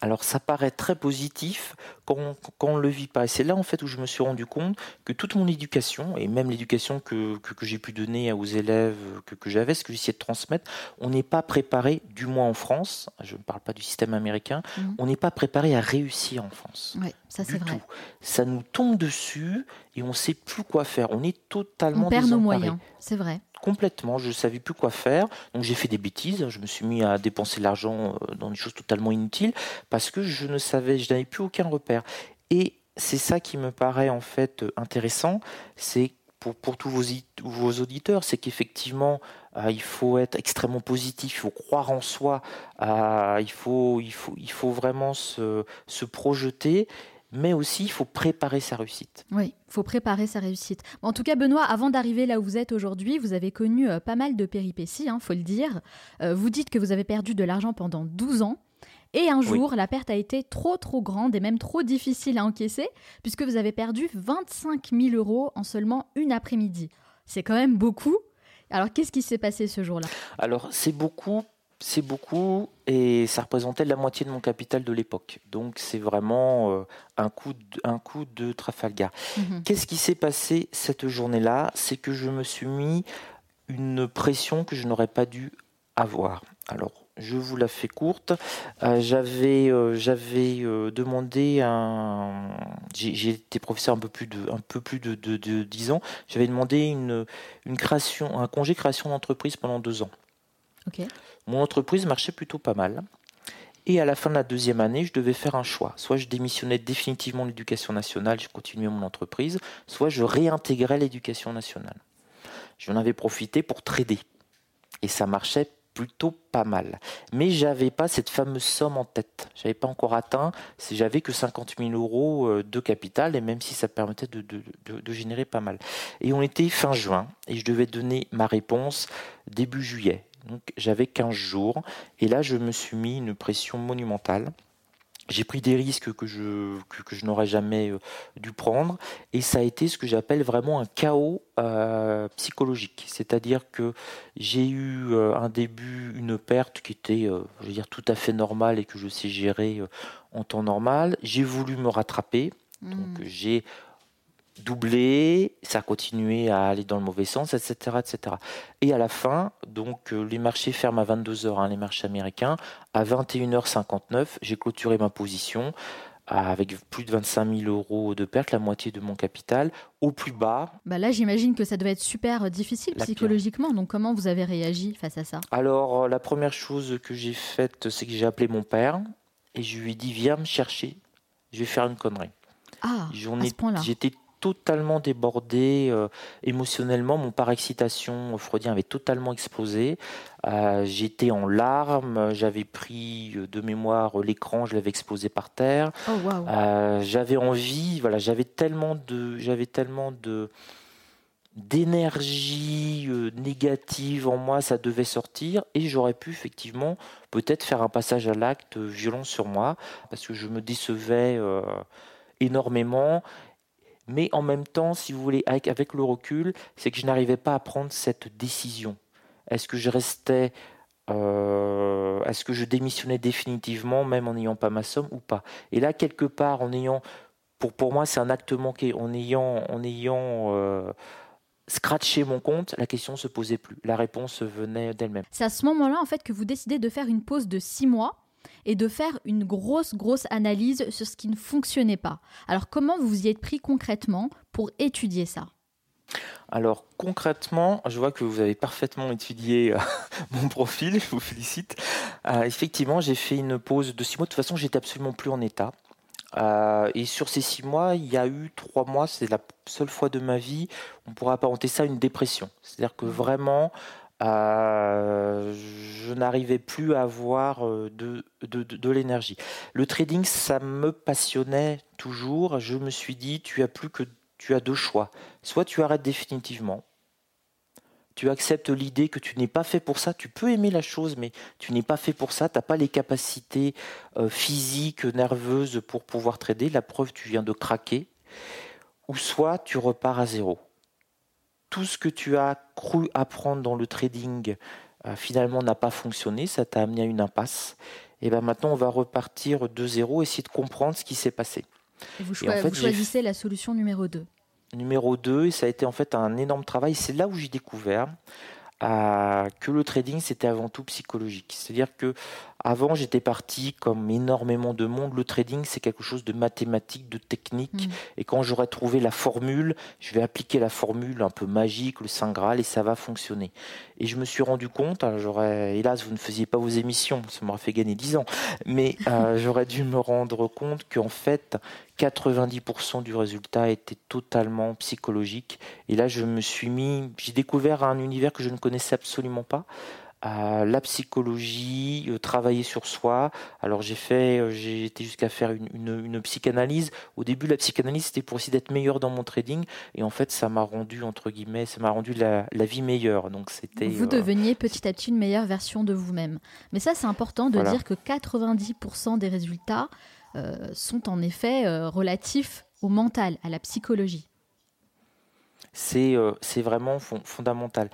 Alors ça paraît très positif quand on, ne le vit pas. Et c'est là en fait où je me suis rendu compte que toute mon éducation, et même l'éducation que, j'ai pu donner aux élèves que, j'avais, ce que j'essayais de transmettre, on n'est pas préparé, du moins en France, je ne parle pas du système américain, mhm. on n'est pas préparé à réussir en France. Oui, ça c'est vrai. Ça nous tombe dessus et on ne sait plus quoi faire. On est totalement On perd nos moyens, c'est vrai complètement. Je ne savais plus quoi faire. Donc j'ai fait des bêtises. Je me suis mis à dépenser l'argent euh, dans des choses totalement inutiles parce que je ne savais, je n'avais plus aucun repère. Et c'est ça qui me paraît en fait intéressant. C'est pour, pour, tous vos, auditeurs, c'est qu'effectivement, euh, il faut être extrêmement positif, il faut croire en soi, euh, il, faut, il, faut, il faut vraiment se, se projeter mais aussi il faut préparer sa réussite. Oui, il faut préparer sa réussite. En tout cas, Benoît, avant d'arriver là où vous êtes aujourd'hui, vous avez connu euh, pas mal de péripéties, il hein, faut le dire. Euh, vous dites que vous avez perdu de l'argent pendant 12 ans. Et un jour, la perte a été trop trop grande et même trop difficile à encaisser, puisque vous avez perdu 25 000 euros en seulement une après-midi. C'est quand même beaucoup. Alors qu'est-ce qui s'est passé ce jour-là? Alors c'est beaucoup c'est beaucoup et ça représentait la moitié de mon capital de l'époque. Donc c'est vraiment euh, un, coup de, un coup de Trafalgar. Mhm. Qu'est-ce qui s'est passé cette journée-là? C'est que je me suis mis une pression que je n'aurais pas dû avoir. Alors, je vous la fais courte. Euh, j'avais euh, j'avais demandé un. J'ai été professeur un peu plus de un peu plus de, de, de 10 ans. J'avais demandé une, une création, un congé création d'entreprise pendant deux ans. Mon entreprise marchait plutôt pas mal. Et à la fin de la deuxième année, je devais faire un choix. Soit je démissionnais définitivement l'éducation nationale, je continuais mon entreprise, soit je réintégrais l'éducation nationale. J'en avais profité pour trader. Et ça marchait plutôt pas mal. Mais j'avais pas cette fameuse somme en tête. J'avais pas encore atteint, j'avais que 50 000 euros euh, de capital, et même si ça permettait de, de, générer pas mal. Et on était fin juin, et je devais donner ma réponse début juillet. Donc j'avais 15 jours et là je me suis mis une pression monumentale. J'ai pris des risques que je, que, je n'aurais jamais euh, dû prendre et ça a été ce que j'appelle vraiment un chaos euh, psychologique. C'est-à-dire que j'ai eu euh, un début, une perte qui était, je veux dire, tout à fait normale et que je sais gérer en temps normal. J'ai voulu me rattraper. Donc mmh. j'ai doublé, ça a continué à aller dans le mauvais sens, etc. etc. Et à la fin, donc euh, les marchés ferment à 22h, hein, les marchés américains. À 21h59, j'ai clôturé ma position avec plus de 25 000 euros de perte, la moitié de mon capital, au plus bas. Bah là, j'imagine que ça devait être super difficile psychologiquement. Donc, comment vous avez réagi face à ça? Alors, euh, la première chose que j'ai faite, c'est que j'ai appelé mon père et je lui ai dit Viens me chercher, je vais faire une connerie. Ah, à ce point-là. J'étais totalement débordé euh, émotionnellement. Mon parexcitation freudien avait totalement explosé. Euh, j'étais en larmes. J'avais pris de mémoire l'écran, je l'avais explosé par terre. Oh, j'avais envie, voilà, j'avais tellement de, j'avais tellement de d'énergie négative en moi, ça devait sortir et j'aurais pu effectivement peut-être faire un passage à l'acte violent sur moi parce que je me décevais énormément mais en même temps, si vous voulez, avec, avec le recul, c'est que je n'arrivais pas à prendre cette décision. Est-ce que je restais, euh, est-ce que je démissionnais définitivement, même en n'ayant pas ma somme ou pas? Et là, quelque part, en ayant, pour, pour moi, c'est un acte manqué, en ayant, en ayant euh, scratché mon compte, la question ne se posait plus. La réponse venait d'elle-même. C'est à ce moment-là, en fait, que vous décidez de faire une pause de six mois et de faire une grosse, grosse analyse sur ce qui ne fonctionnait pas. Alors comment vous vous y êtes pris concrètement pour étudier ça? Alors concrètement, je vois que vous avez parfaitement étudié euh, *laughs* mon profil, je vous félicite. Euh, effectivement, j'ai fait une pause de six mois. De toute façon, j'étais absolument plus en état. Euh, et sur ces six mois, il y a eu trois mois, c'est la seule fois de ma vie, on pourrait apparenter ça à une dépression. C'est-à-dire que vraiment, euh, je n'arrivais plus à avoir euh, de, de, de, l'énergie. Le trading, ça me passionnait toujours. Je me suis dit, tu as plus que tu as deux choix. Soit tu arrêtes définitivement, tu acceptes l'idée que tu n'es pas fait pour ça. Tu peux aimer la chose, mais tu n'es pas fait pour ça. Tu n'as pas les capacités euh, physiques, nerveuses pour pouvoir trader. La preuve, tu viens de craquer. Ou soit tu repars à zéro tout ce que tu as cru apprendre dans le trading euh, finalement n'a pas fonctionné, ça t'a amené à une impasse. Et bien maintenant, on va repartir de zéro, essayer de comprendre ce qui s'est passé. Et vous, choisissez la solution numéro 2 Numéro 2, et ça a été en fait un énorme travail. C'est là où j'ai découvert que le trading c'était avant tout psychologique. C'est-à-dire que avant j'étais parti comme énormément de monde, le trading c'est quelque chose de mathématique, de technique, mm. et quand j'aurai trouvé la formule, je vais appliquer la formule un peu magique, le Saint Graal, et ça va fonctionner. Et je me suis rendu compte, j'aurais, hélas vous ne faisiez pas vos émissions, ça m'aurait fait gagner 10 ans, mais euh, *laughs* j'aurais dû me rendre compte qu'en fait 90% du résultat était totalement psychologique. Et là, je me suis mis, j'ai découvert un univers que je ne connaissais absolument pas. Euh, la psychologie, euh, travailler sur soi. Alors j'ai fait, euh, j'ai été jusqu'à faire une, psychanalyse. Au début, la psychanalyse c'était pour essayer d'être meilleur dans mon trading, et en fait, ça m'a rendu entre guillemets, ça m'a rendu la, vie meilleure. Donc c'était. Vous deveniez petit à petit une meilleure version de vous-même. Mais ça, c'est important de dire que 90% des résultats euh, sont en effet euh, relatifs au mental, à la psychologie. C'est euh, vraiment fondamental.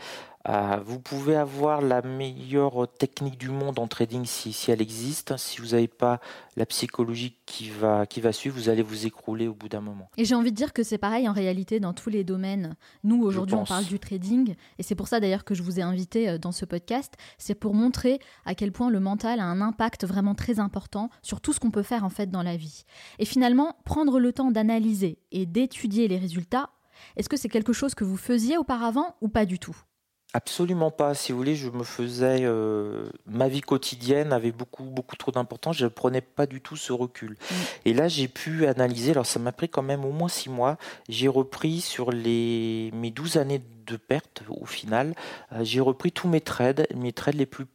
Euh, vous pouvez avoir la meilleure technique du monde en trading si, si elle existe. Si vous n'avez pas la psychologie qui va, qui va suivre, vous allez vous écrouler au bout d'un moment. Et j'ai envie de dire que c'est pareil en réalité dans tous les domaines. Nous, aujourd'hui, on parle du trading. Et c'est pour ça d'ailleurs que je vous ai invité euh, dans ce podcast. C'est pour montrer à quel point le mental a un impact vraiment très important sur tout ce qu'on peut faire en fait dans la vie. Et finalement, prendre le temps d'analyser et d'étudier les résultats, est-ce que c'est quelque chose que vous faisiez auparavant ou pas du tout? Absolument pas. Si vous voulez, je me faisais euh, ma vie quotidienne avait beaucoup beaucoup trop d'importance. Je ne prenais pas du tout ce recul. Mm. Et là, j'ai pu analyser. Alors, ça m'a pris quand même au moins six mois. J'ai repris sur les mes 12 années de perte au final. Euh, j'ai repris tous mes trades, mes trades les plus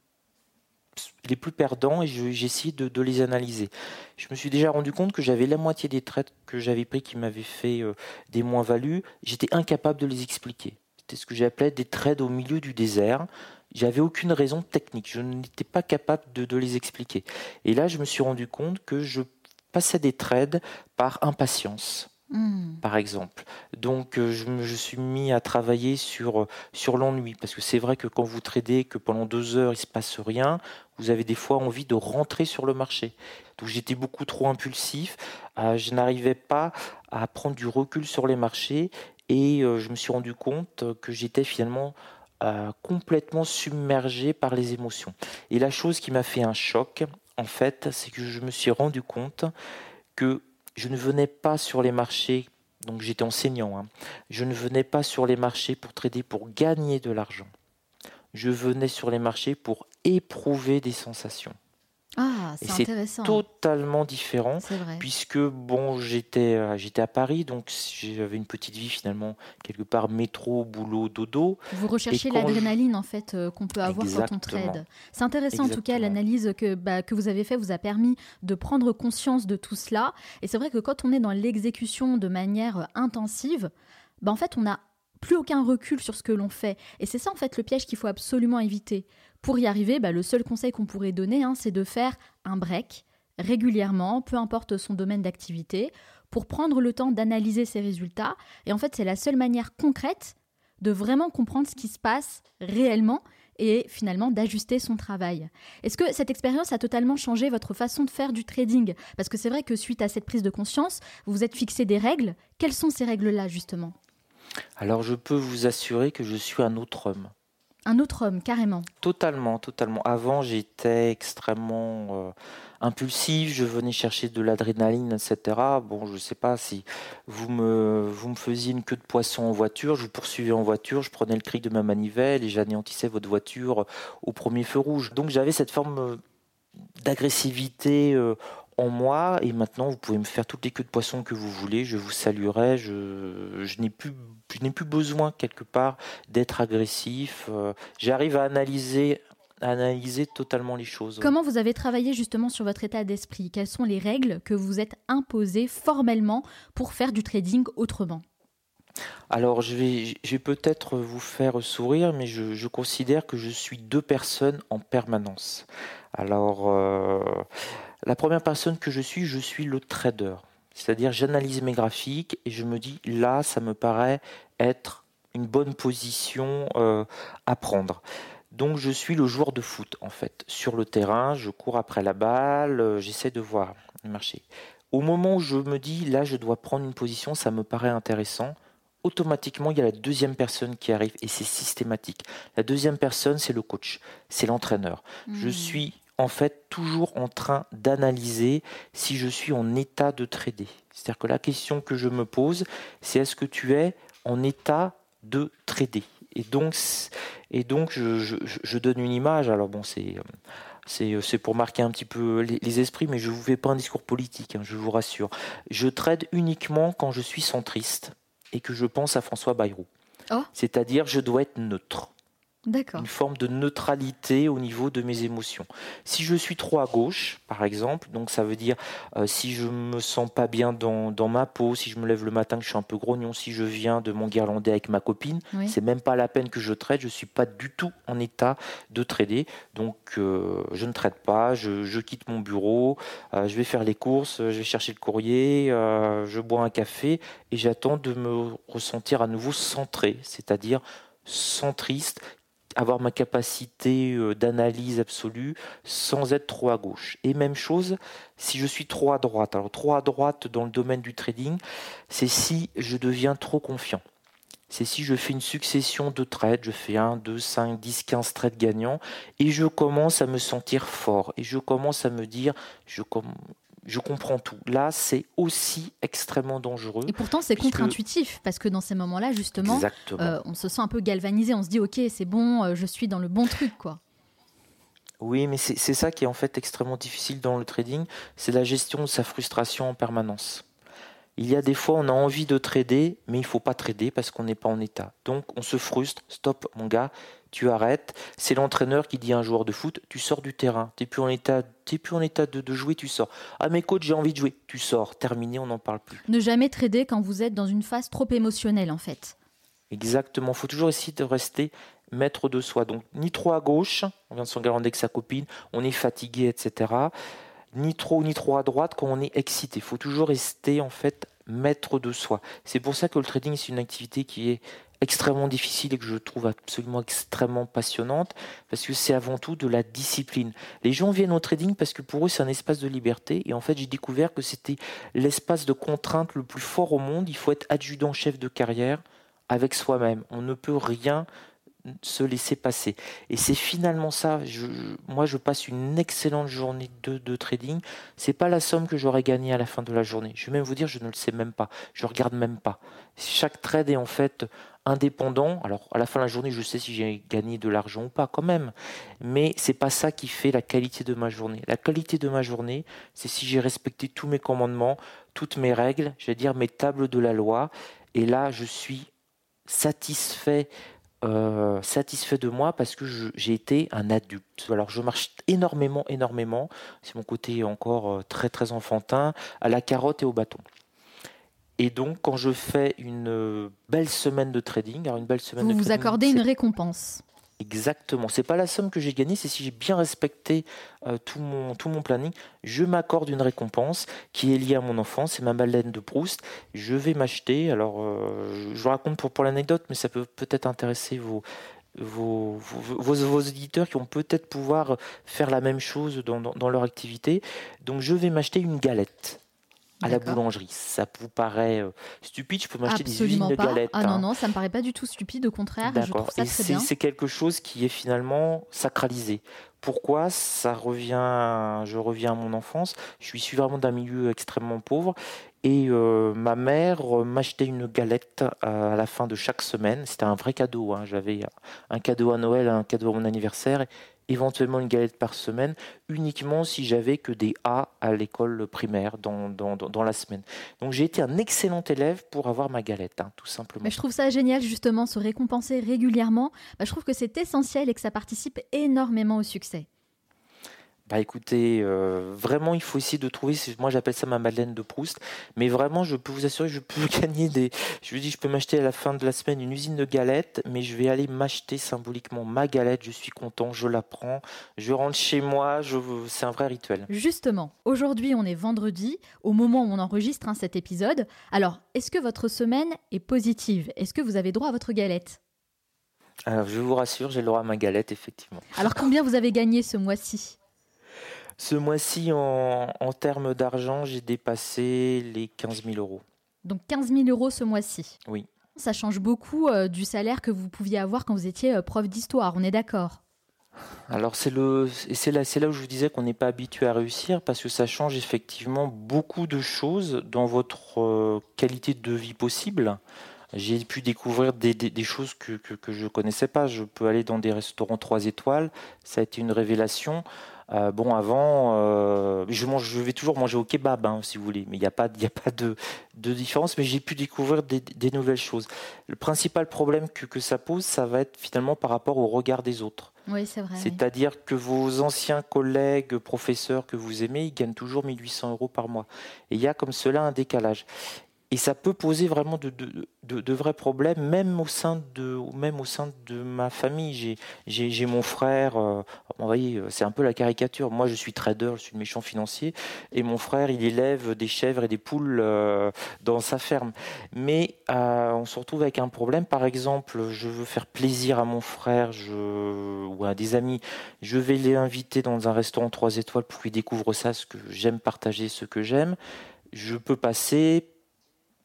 les plus perdants et j'ai essayé de, les analyser. Je me suis déjà rendu compte que j'avais la moitié des trades que j'avais pris qui m'avaient fait euh, des moins-values. J'étais incapable de les expliquer. C'était ce que j'appelais des trades au milieu du désert. J'avais aucune raison technique. Je n'étais pas capable de, les expliquer. Et là, je me suis rendu compte que je passais des trades par impatience. Hmm. par exemple. Donc euh, je me suis mis à travailler sur, sur l'ennui, parce que c'est vrai que quand vous tradez, que pendant deux heures il se passe rien, vous avez des fois envie de rentrer sur le marché. Donc j'étais beaucoup trop impulsif, euh, je n'arrivais pas à prendre du recul sur les marchés, et euh, je me suis rendu compte que j'étais finalement euh, complètement submergé par les émotions. Et la chose qui m'a fait un choc, en fait, c'est que je me suis rendu compte que je ne venais pas sur les marchés, donc j'étais enseignant, hein, je ne venais pas sur les marchés pour trader, pour gagner de l'argent. Je venais sur les marchés pour éprouver des sensations. Ah, c'est c'est intéressant. totalement différent vrai. puisque bon, j'étais euh, j'étais à Paris, donc j'avais une petite vie finalement quelque part métro, boulot, dodo. Vous recherchez je- l'adrénaline en fait euh, qu'on peut avoir quand on Exactement. trade. C'est intéressant en tout cas, Exactement. l'analyse que, bah, que vous avez fait vous a permis de prendre conscience de tout cela. Et c'est vrai que quand on est dans l'exécution de manière intensive, bah, en fait on n'a plus aucun recul sur ce que l'on fait. Et c'est ça en fait le piège qu'il faut absolument éviter. Pour y arriver, bah, le seul conseil qu'on pourrait donner, hein, c'est de faire un break régulièrement, peu importe son domaine d'activité, pour prendre le temps d'analyser ses résultats. Et en fait, c'est la seule manière concrète de vraiment comprendre ce qui se passe réellement et finalement d'ajuster son travail. Est-ce que cette expérience a totalement changé votre façon de faire du trading? Parce que c'est vrai que suite à cette prise de conscience, vous vous êtes fixé des règles. Quelles sont ces règles-là justement? Alors je peux vous assurer que je suis un autre homme. Un autre homme, carrément. Totalement, totalement. Avant, j'étais extrêmement euh, impulsif, je venais chercher de l'adrénaline, etc. Bon, je ne sais pas si vous me, vous me faisiez une queue de poisson en voiture, je vous poursuivais en voiture, je prenais le cri de ma manivelle et j'anéantissais votre voiture au premier feu rouge. Donc j'avais cette forme euh, d'agressivité euh, en moi et maintenant vous pouvez me faire toutes les queues de poisson que vous voulez, je vous saluerai, je, je n'ai plus, je n'ai plus besoin quelque part d'être agressif. euh, J'arrive à analyser, à analyser totalement les choses. Comment vous avez travaillé justement sur votre état d'esprit? Quelles sont les règles que vous êtes imposées formellement pour faire du trading autrement? Alors je vais, je vais peut-être vous faire sourire, mais je, je considère que je suis deux personnes en permanence. Alors euh, la première personne que je suis, je suis le trader. C'est-à-dire j'analyse mes graphiques et je me dis là, ça me paraît être une bonne position euh, à prendre. Donc je suis le joueur de foot en fait. Sur le terrain, je cours après la balle, euh, j'essaie de voir le marché. Au moment où je me dis là, je dois prendre une position, ça me paraît intéressant automatiquement, il y a la deuxième personne qui arrive et c'est systématique. La deuxième personne, c'est le coach, c'est l'entraîneur. Je Hmm. suis en fait toujours en train d'analyser si je suis en état de trader. C'est-à-dire que la question que je me pose, c'est est-ce que tu es en état de trader? Et donc, et donc je, je- je donne une image. Alors bon, c'est pour marquer un petit peu les, les esprits, mais je vous fais pas un discours politique, hein, je vous rassure. Je trade uniquement quand je suis centriste et que je pense à François Bayrou. Oh. C'est-à-dire, je dois être neutre. Une forme de neutralité au niveau de mes émotions. Si je suis trop à gauche, par exemple, donc ça veut dire euh, si je me sens pas bien dans, dans ma peau, si je me lève le matin que je suis un peu grognon, si je viens de mon guirlandais avec ma copine, Oui. c'est même pas la peine que je trade, je suis pas du tout en état de trader, donc euh, je ne trade pas, je, je quitte mon bureau, euh, je vais faire les courses, je vais chercher le courrier, je bois un café et j'attends de me ressentir à nouveau centré, c'est-à-dire centriste, avoir ma capacité euh, d'analyse absolue sans être trop à gauche. Et même chose, si je suis trop à droite. Alors trop à droite dans le domaine du trading, c'est si je deviens trop confiant. C'est si je fais une succession de trades, je fais 1, 2, 5, 10, 15 trades gagnants, et je commence à me sentir fort, et je commence à me dire, je, je comprends tout. Là, c'est aussi extrêmement dangereux. Et pourtant, c'est Puisque- contre-intuitif parce que dans ces moments-là, justement, euh, on se sent un peu galvanisé. On se dit, ok, c'est bon, euh, je suis dans le bon truc, quoi. Oui, mais c'est ça qui est en fait extrêmement difficile dans le trading, c'est la gestion de sa frustration en permanence. Il y a des fois, on a envie de trader, mais il faut pas trader parce qu'on n'est pas en état. Donc, on se frustre. Stop, mon gars, tu arrêtes. C'est l'entraîneur qui dit à un joueur de foot, tu sors du terrain. T'es plus en état, t'es plus en état de, de jouer, tu sors. Ah, mais coach, j'ai envie de jouer. Tu sors. Terminé, on n'en parle plus. Ne jamais trader quand vous êtes dans une phase trop émotionnelle, en fait. Exactement. faut toujours essayer de rester maître de soi. Donc, ni trop à gauche, on vient de s'engager avec sa copine, on est fatigué, etc. Ni trop, ni trop à droite quand on est excité. Il faut toujours rester, en fait, maître de soi. C'est pour ça que le trading, c'est une activité qui est extrêmement difficile et que je trouve absolument extrêmement passionnante parce que c'est avant tout de la discipline. Les gens viennent au trading parce que pour eux c'est un espace de liberté et en fait j'ai découvert que c'était l'espace de contrainte le plus fort au monde. Il faut être adjudant chef de carrière avec soi-même. On ne peut rien se laisser passer. Et c'est finalement ça. Moi, je passe une excellente journée de, de trading. C'est pas la somme que j'aurais gagnée à la fin de la journée. Je vais même vous dire, je ne le sais même pas. Je regarde même pas. Chaque trade est en fait indépendant. Alors à la fin de la journée, je sais si j'ai gagné de l'argent ou pas quand même, mais c'est pas ça qui fait la qualité de ma journée. La qualité de ma journée, c'est si j'ai respecté tous mes commandements, toutes mes règles, je dire mes tables de la loi, et là je suis satisfait. Euh, satisfait de moi parce que j'ai été un adulte. Alors je marche énormément, énormément. C'est mon côté encore euh, très, très enfantin, à la carotte et au bâton. Et donc, quand je fais une euh, belle semaine de trading, alors une belle semaine vous vous accordez une récompense. Exactement. C'est pas la somme que j'ai gagnée, c'est si j'ai bien respecté euh, tout, mon, tout mon planning, je m'accorde une récompense qui est liée à mon enfance, c'est ma baleine de Proust. Je vais m'acheter, alors euh, je vous raconte pour, pour l'anecdote, mais ça peut peut-être intéresser vos, vos, vos, vos, auditeurs qui vont peut-être pouvoir faire la même chose dans, dans leur activité. Donc je vais m'acheter une galette à la boulangerie. Ça vous paraît euh, stupide? Je peux m'acheter des usines de galettes. Ah non, hein. non, ça me paraît pas du tout stupide, au contraire, je trouve ça très bien. C'est quelque chose qui est finalement sacralisé. Pourquoi ça revient Je reviens à mon enfance? Je suis vraiment d'un milieu extrêmement pauvre et euh, ma mère m'achetait une galette à la fin de chaque semaine. C'était un vrai cadeau. Hein. J'avais un cadeau à Noël, un cadeau à mon anniversaire éventuellement une galette par semaine, uniquement si j'avais que des A à l'école primaire dans, dans, la semaine. Donc j'ai été un excellent élève pour avoir ma galette, hein, tout simplement. Mais je trouve ça génial justement, se récompenser régulièrement. Bah, je trouve que c'est essentiel et que ça participe énormément au succès. Bah écoutez, euh, vraiment il faut essayer de trouver, moi j'appelle ça ma Madeleine de Proust, mais vraiment je peux vous assurer, je peux *laughs* gagner des, je vous dis je peux m'acheter à la fin de la semaine une usine de galettes, mais je vais aller m'acheter symboliquement ma galette, je suis content, je la prends, je rentre chez moi, je, c'est un vrai rituel. Justement, aujourd'hui on est vendredi, au moment où on enregistre hein, cet épisode, alors est-ce que votre semaine est positive? Est-ce que vous avez droit à votre galette? Alors, je vous rassure, j'ai le droit à ma galette, effectivement. Alors, combien vous avez gagné ce mois-ci? Ce mois-ci, en, termes d'argent, j'ai dépassé les 15 000 euros. Donc 15 000 euros ce mois-ci Oui. Ça change beaucoup euh, du salaire que vous pouviez avoir quand vous étiez euh, prof d'histoire, on est d'accord? Alors c'est le c'est là c'est là où je vous disais qu'on n'est pas habitué à réussir parce que ça change effectivement beaucoup de choses dans votre euh, qualité de vie possible. J'ai pu découvrir des, des, choses que, que, je ne connaissais pas. Je peux aller dans des restaurants 3 étoiles. Ça a été une révélation. Euh, bon, avant, euh, je, mange, je vais toujours manger au kebab, hein, si vous voulez, mais il n'y a pas, a pas de, de, différence. Mais j'ai pu découvrir des, des, nouvelles choses. Le principal problème que, que, ça pose, ça va être finalement par rapport au regard des autres. Oui, c'est vrai. C'est-à-dire que vos anciens collègues, professeurs que vous aimez, ils gagnent toujours 1800 euros par mois. Et il y a comme cela un décalage et ça peut poser vraiment de, de, de, vrais problèmes, même au sein de, même au sein de ma famille. J'ai mon frère, euh, vous voyez, c'est un peu la caricature. Moi, je suis trader, je suis le méchant financier, et mon frère, il élève des chèvres et des poules euh, dans sa ferme. Mais euh, on se retrouve avec un problème. Par exemple, je veux faire plaisir à mon frère je, ou à des amis. Je vais les inviter dans un restaurant 3 étoiles pour qu'ils découvrent ça, ce que j'aime partager, ce que j'aime. Je peux passer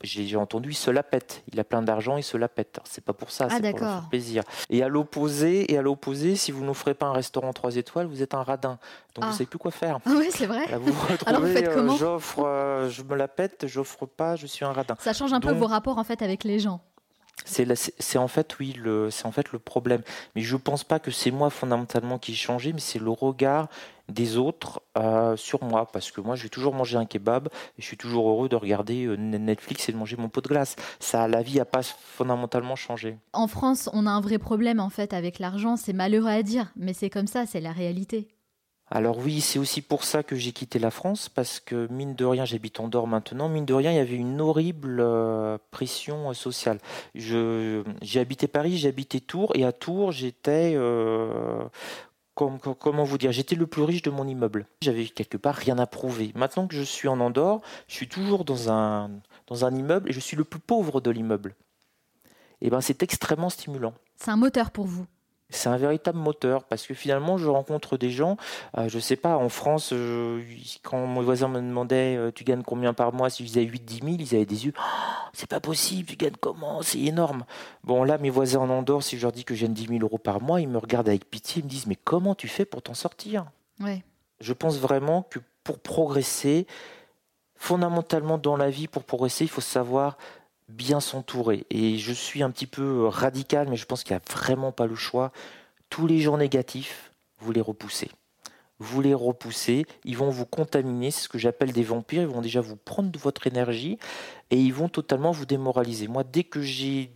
j'ai entendu, il se la pète. Il a plein d'argent, il se la pète. C'est pas pour ça, ah, c'est pour faire plaisir. Et à l'opposé, et à l'opposé, si vous n'offrez pas un restaurant 3 étoiles, vous êtes un radin. Donc vous ah. savez plus quoi faire. *laughs* Ah oui, c'est vrai. vous vous retrouvez, euh, j'offre, euh, je me la pète, j'offre pas, je suis un radin. Ça change un peu vos rapports en fait avec les gens. C'est en fait oui le c'est en fait le problème. Mais je pense pas que c'est moi fondamentalement qui ai changé, mais c'est le regard des autres euh, sur moi parce que moi je vais toujours manger un kebab et je suis toujours heureux de regarder euh, Netflix et de manger mon pot de glace. Ça, la vie n'a pas fondamentalement changé. En France, on a un vrai problème en fait avec l'argent. C'est malheureux à dire, mais c'est comme ça, c'est la réalité. Alors oui, c'est aussi pour ça que j'ai quitté la France, parce que mine de rien, j'habite en Dor maintenant, mine de rien, il y avait une horrible euh, pression euh, sociale. j'ai habité Paris, j'ai habité Tours, et à Tours, j'étais... Euh, comment vous dire J'étais le plus riche de mon immeuble. J'avais quelque part rien à prouver. Maintenant que je suis en Andorre, je suis toujours dans un, dans un immeuble et je suis le plus pauvre de l'immeuble. Eh ben c'est extrêmement stimulant. C'est un moteur pour vous c'est un véritable moteur parce que finalement je rencontre des gens, euh, je sais pas, en France, euh, quand mon voisin me demandait euh, tu gagnes combien par mois, si je disais 8-10 000, ils avaient des yeux, oh, c'est pas possible, tu gagnes comment, c'est énorme. Bon là, mes voisins en Andorre, si je leur dis que je gagne 10 000 euros par mois, ils me regardent avec pitié, ils me disent mais comment tu fais pour t'en sortir? Je pense vraiment que pour progresser, fondamentalement dans la vie, pour progresser, il faut savoir bien s'entourer. Et je suis un petit peu radical, mais je pense qu'il n'y a vraiment pas le choix. Tous les gens négatifs, vous les repoussez. Vous les repoussez, ils vont vous contaminer, c'est ce que j'appelle des vampires, ils vont déjà vous prendre de votre énergie et ils vont totalement vous démoraliser. Moi, dès que j'ai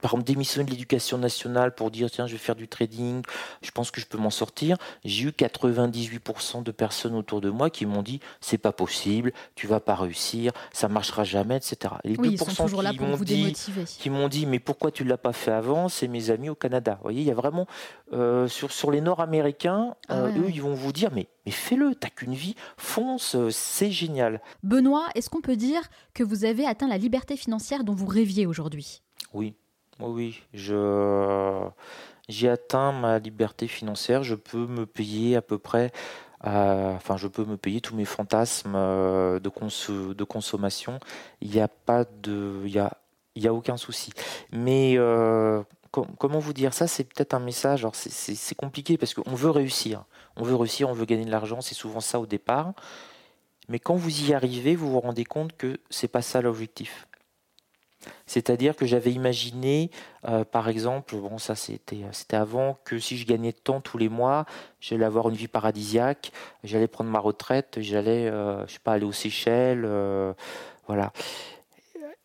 par exemple, démissionner de l'éducation nationale pour dire tiens, je vais faire du trading, je pense que je peux m'en sortir. J'ai eu 98% de personnes autour de moi qui m'ont dit c'est pas possible, tu vas pas réussir, ça marchera jamais, etc. les oui, 2% ils sont toujours là pour vous dit, qui m'ont dit mais pourquoi tu l'as pas fait avant, c'est mes amis au Canada. Vous voyez, il y a vraiment euh, sur, sur les Nord-Américains, ah euh, eux, ils vont vous dire mais mais fais-le, t'as qu'une vie, fonce, euh, c'est génial. Benoît, est-ce qu'on peut dire que vous avez atteint la liberté financière dont vous rêviez aujourd'hui? Oui, oui, je j'ai atteint ma liberté financière. Je peux me payer à peu près, euh, enfin, je peux me payer tous mes fantasmes euh, de, consommation. Il n'y a pas de, il y a, y a aucun souci. Mais euh, comment vous dire ça? C'est peut-être un message. Alors c'est compliqué parce qu'on veut réussir. On veut réussir, on veut gagner de l'argent. C'est souvent ça au départ. Mais quand vous y arrivez, vous vous rendez compte que c'est pas ça l'objectif. C'est-à-dire que j'avais imaginé, euh, par exemple, bon ça c'était c'était avant que si je gagnais tant tous les mois, j'allais avoir une vie paradisiaque, j'allais prendre ma retraite, j'allais euh, je sais pas aller aux Seychelles, euh, voilà.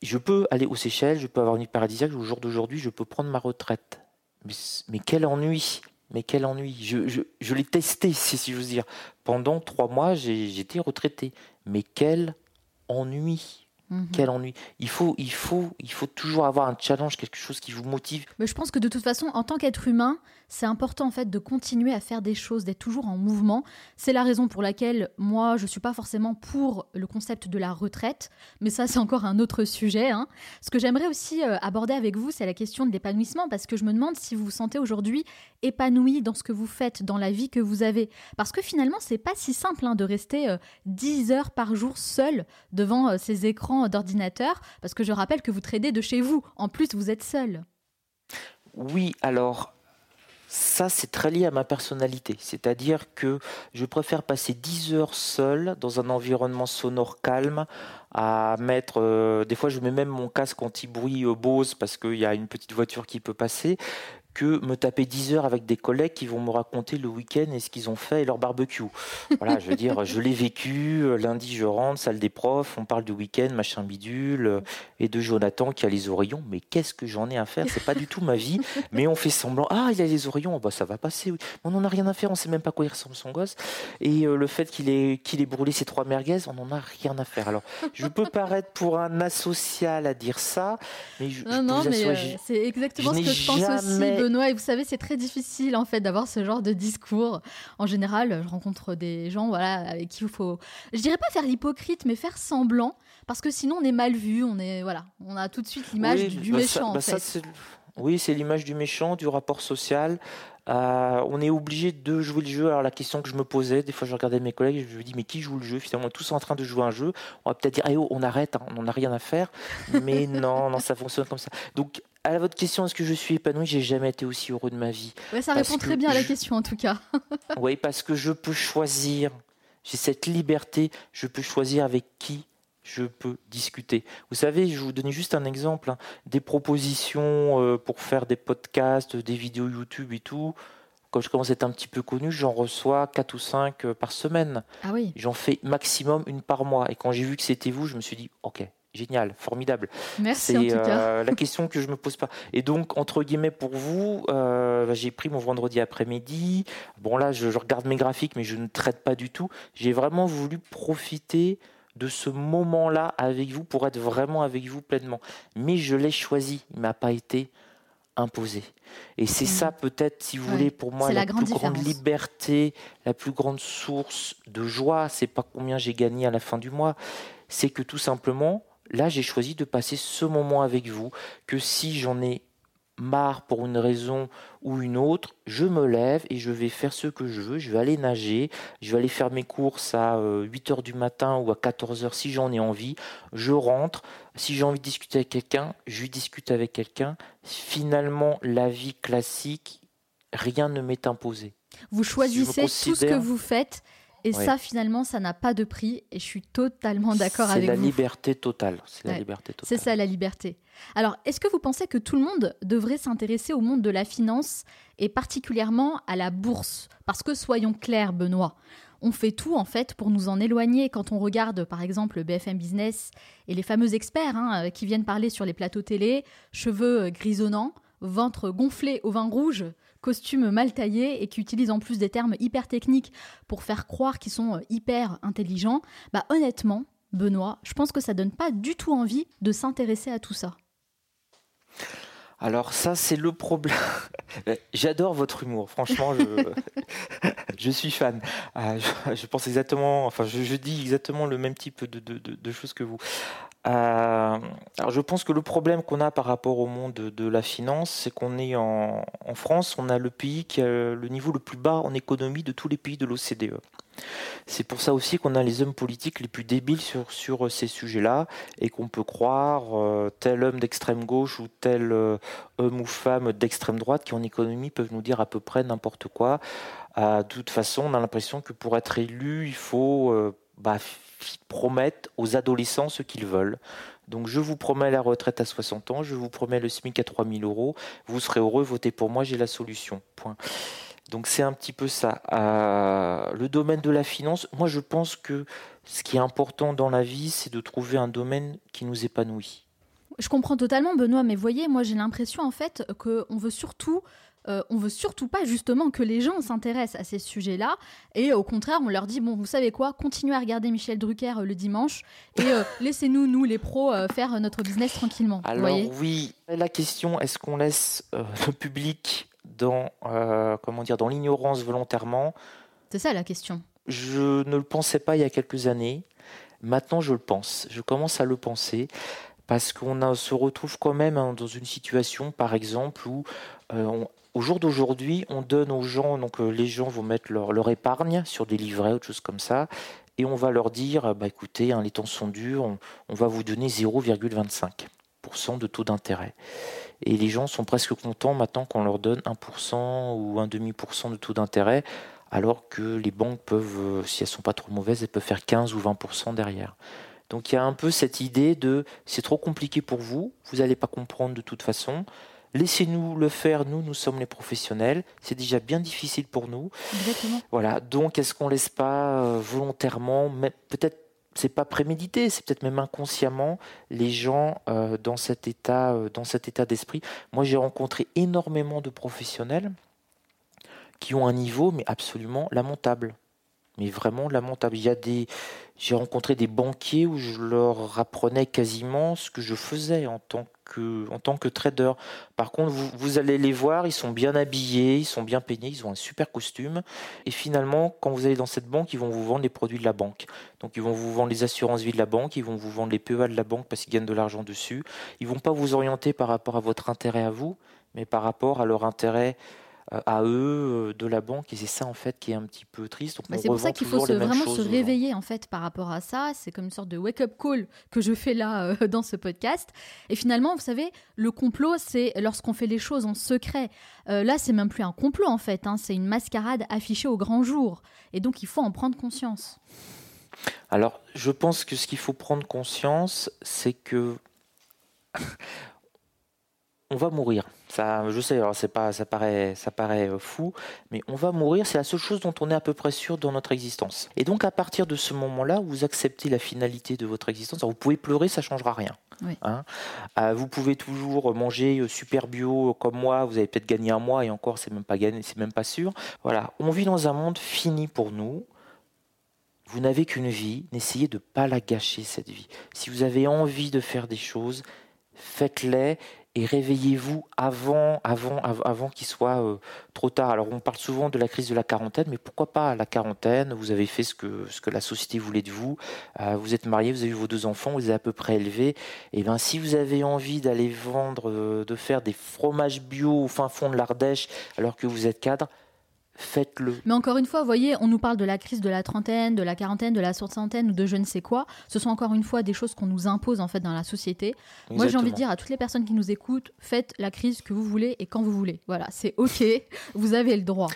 Je peux aller aux Seychelles, je peux avoir une vie paradisiaque. Au jour d'aujourd'hui, je peux prendre ma retraite. Mais, quel ennui mais quel ennui je l'ai testé, *laughs* si, si j'ose dire. Pendant trois mois, j'étais retraité. Mais quel ennui Mhm. Quel ennui. Il faut, il, faut, il faut toujours avoir un challenge, quelque chose qui vous motive. Mais je pense que de toute façon, en tant qu'être humain, c'est important en fait de continuer à faire des choses, d'être toujours en mouvement. C'est la raison pour laquelle moi, je suis pas forcément pour le concept de la retraite, mais ça, c'est encore un autre sujet. Hein. Ce que j'aimerais aussi euh, aborder avec vous, c'est la question de l'épanouissement, parce que je me demande si vous vous sentez aujourd'hui épanoui dans ce que vous faites, dans la vie que vous avez. Parce que finalement, c'est pas si simple hein, de rester 10 euh, heures par jour seul devant euh, ces écrans d'ordinateur, parce que je rappelle que vous tradez de chez vous. En plus, vous êtes seul. Oui, alors ça, c'est très lié à ma personnalité. C'est-à-dire que je préfère passer 10 heures seul dans un environnement sonore calme à mettre. Euh, des fois, je mets même mon casque anti-bruit euh, Bose parce qu'il y a une petite voiture qui peut passer que me taper 10 heures avec des collègues qui vont me raconter le week-end et ce qu'ils ont fait et leur barbecue. Voilà, je veux dire, je l'ai vécu. Euh, lundi, je rentre, salle des profs, on parle du week-end, machin bidule, euh, et de Jonathan qui a les oreillons. Mais qu'est-ce que j'en ai à faire? C'est pas du tout ma vie. Mais on fait semblant. Ah, il a les oreillons, bah, ça va passer. Oui. On n'en a rien à faire, on sait même pas quoi il ressemble son gosse. Et euh, le fait qu'il ait, qu'il ait brûlé ses trois merguez, on n'en a rien à faire. Alors, je peux paraître pour un asocial à dire ça, mais je, non, non, mais c'est exactement ce que je pense aussi. Benoît. Et vous savez, c'est très difficile en fait d'avoir ce genre de discours. En général, je rencontre des gens voilà, avec qui il faut, je dirais pas faire l'hypocrite, mais faire semblant, parce que sinon on est mal vu, on est voilà, on a tout de suite l'image du, bah, méchant. Bah, en fait. oui, c'est l'image du méchant, du rapport social. Euh, on est obligé de jouer le jeu. Alors la question que je me posais, des fois je regardais mes collègues, je me dis mais qui joue le jeu? Finalement, on est tous en train de jouer un jeu. On va peut-être dire, eh oh, on arrête, hein, on n'a rien à faire. Mais *laughs* non, non, ça fonctionne comme ça. Donc à votre question, est-ce que je suis épanoui J'ai jamais été aussi heureux de ma vie. Ouais, ça répond très bien à la question en tout cas. *laughs* oui, parce que je peux choisir. J'ai cette liberté. Je peux choisir avec qui je peux discuter. Vous savez, je vous donner juste un exemple. Hein. Des propositions euh, pour faire des podcasts, des vidéos YouTube et tout. Quand je commence à être un petit peu connu, j'en reçois 4 ou 5 euh, par semaine. Ah oui. J'en fais maximum une par mois. Et quand j'ai vu que c'était vous, je me suis dit, OK, génial, formidable. Merci. C'est euh, la question que je me pose pas. Et donc entre guillemets pour vous, euh, bah, j'ai pris mon vendredi après-midi. Bon là, je, regarde mes graphiques, mais je ne traite pas du tout. J'ai vraiment voulu profiter de ce moment-là avec vous pour être vraiment avec vous pleinement. Mais je l'ai choisi. Il m'a pas été imposé. Et c'est ça mmh. peut-être, si vous voulez, pour moi, la, plus grande liberté, la plus grande source de joie. C'est pas combien j'ai gagné à la fin du mois, c'est que tout simplement, là, j'ai choisi de passer ce moment avec vous, que si j'en ai marre pour une raison ou une autre, je me lève et je vais faire ce que je veux, je vais aller nager, je vais aller faire mes courses à 8 euh, heures du matin ou à 14 heures si j'en ai envie, je rentre, si j'ai envie de discuter avec quelqu'un, je discute avec quelqu'un. Finalement, la vie classique, rien ne m'est imposé. Vous choisissez tout ce que vous faites Et ça, finalement, ça n'a pas de prix. Et je suis totalement d'accord avec vous. C'est la liberté totale. C'est la liberté totale. C'est ça, la liberté. Alors, est-ce que vous pensez que tout le monde devrait s'intéresser au monde de la finance et particulièrement à la bourse? Parce que soyons clairs, Benoît, on fait tout en fait pour nous en éloigner quand on regarde par exemple BFM Business et les fameux experts hein, qui viennent parler sur les plateaux télé, cheveux grisonnants, ventre gonflé au vin rouge, costume mal taillé et qui utilisent en plus des termes hyper techniques pour faire croire qu'ils sont hyper intelligents, bah honnêtement, Benoît, je pense que ça donne pas du tout envie de s'intéresser à tout ça. Alors ça, c'est le problème. *laughs* J'adore votre humour, franchement, je, *laughs* suis fan. Ah, je, pense exactement, enfin, je, dis exactement le même type de, de, choses que vous. Euh, alors je pense que le problème qu'on a par rapport au monde de, la finance, c'est qu'on est en, France, on a le pays qui a le niveau le plus bas en économie de tous les pays de l'OCDE. C'est pour ça aussi qu'on a les hommes politiques les plus débiles sur, sur ces sujets-là et qu'on peut croire euh, tel homme d'extrême gauche ou tel euh, homme ou femme d'extrême droite qui en économie peuvent nous dire à peu près n'importe quoi. de toute façon, on a l'impression que pour être élu, il faut euh, bah, promettre aux adolescents ce qu'ils veulent. Donc je vous promets la retraite à 60 ans, je vous promets le SMIC à 3000 euros, vous serez heureux, votez pour moi, j'ai la solution. Point. Donc c'est un petit peu ça. Euh, le domaine de la finance, moi je pense que ce qui est important dans la vie, c'est de trouver un domaine qui nous épanouit. Je comprends totalement, Benoît, mais voyez, moi j'ai l'impression en fait qu'on veut surtout euh, on veut surtout pas justement que les gens s'intéressent à ces sujets-là et au contraire on leur dit bon vous savez quoi continuez à regarder Michel Drucker euh, le dimanche et *laughs* laissez-nous nous les pros faire notre business tranquillement. Alors oui la question est-ce qu'on laisse le public dans, euh, comment dire, dans l'ignorance volontairement? C'est ça la question. Je ne le pensais pas il y a quelques années. Maintenant, je le pense. Je commence à le penser parce qu'on se retrouve quand même hein, dans une situation, par exemple, où euh, au jour d'aujourd'hui, on donne aux gens, donc euh, les gens vont mettre leur, épargne sur des livrets, autre chose comme ça, et on va leur dire, bah écoutez, hein, les temps sont durs, on, va vous donner 0,25% de taux d'intérêt. Et les gens sont presque contents maintenant qu'on leur donne 1% ou un demi de taux d'intérêt, alors que les banques peuvent, euh, si elles sont pas trop mauvaises, elles peuvent faire 15 ou 20% derrière. Donc il y a un peu cette idée de c'est trop compliqué pour vous, vous n'allez pas comprendre de toute façon. Laissez-nous le faire, nous, nous sommes les professionnels. C'est déjà bien difficile pour nous. Exactement. Voilà. Donc, est-ce qu'on laisse pas euh, volontairement, peut-être c'est pas prémédité, c'est peut-être même inconsciemment les gens euh, dans cet état, euh, dans cet état d'esprit? Moi, j'ai rencontré énormément de professionnels qui ont un niveau mais absolument lamentable, mais vraiment lamentable. Il y j'ai rencontré des banquiers où je leur apprenais quasiment ce que je faisais en tant que trader. Par contre, vous, allez les voir, ils sont bien habillés, ils sont bien peignés, ils ont un super costume. Et finalement, quand vous allez dans cette banque, ils vont vous vendre les produits de la banque. Donc, ils vont vous vendre les assurances vie de la banque, ils vont vous vendre les PEA de la banque parce qu'ils gagnent de l'argent dessus. Ils vont pas vous orienter par rapport à votre intérêt à vous, mais par rapport à leur intérêt à eux euh, de la banque et c'est ça en fait qui est un petit peu triste. Bah, c'est pour ça qu'il faut vraiment se réveiller en fait par rapport à ça. C'est comme une sorte de wake-up call que je fais là euh, *laughs* dans ce podcast. Et finalement, vous savez, le complot, c'est lorsqu'on fait les choses en secret. là, c'est même plus un complot en fait. Hein. c'est une mascarade affichée au grand jour. Et donc, il faut en prendre conscience. Alors, je pense que ce qu'il faut prendre conscience, c'est que on va mourir. Ça, je sais, c'est pas, ça paraît, ça paraît euh, fou, mais on va mourir. C'est la seule chose dont on est à peu près sûr dans notre existence. Et donc, à partir de ce moment-là, vous acceptez la finalité de votre existence. vous pouvez pleurer, ça changera rien. Hein. Euh, vous pouvez toujours manger euh, super bio comme moi. Vous avez peut-être gagné un mois et encore, c'est même pas gagné, c'est même pas sûr. Voilà, on vit dans un monde fini pour nous. Vous n'avez qu'une vie. N'essayez de pas la gâcher cette vie. Si vous avez envie de faire des choses, faites-les et réveillez-vous avant, avant, avant qu'il soit euh, trop tard. Alors on parle souvent de la crise de la quarantaine, mais pourquoi pas la quarantaine? Vous avez fait ce que, ce que la société voulait de vous, euh, vous êtes marié, vous avez eu vos deux enfants, vous les avez à peu près élevés. Et eh bien si vous avez envie d'aller vendre, euh, de faire des fromages bio au fin fond de l'Ardèche alors que vous êtes cadre, faites-le. Mais encore une fois, vous voyez, on nous parle de la crise de la trentaine, de la quarantaine, de la soixantaine ou de je ne sais quoi. Ce sont encore une fois des choses qu'on nous impose en fait dans la société. Moi, j'ai envie de dire à toutes les personnes qui nous écoutent, faites la crise que vous voulez et quand vous voulez. Voilà, c'est ok, *laughs* vous avez le droit.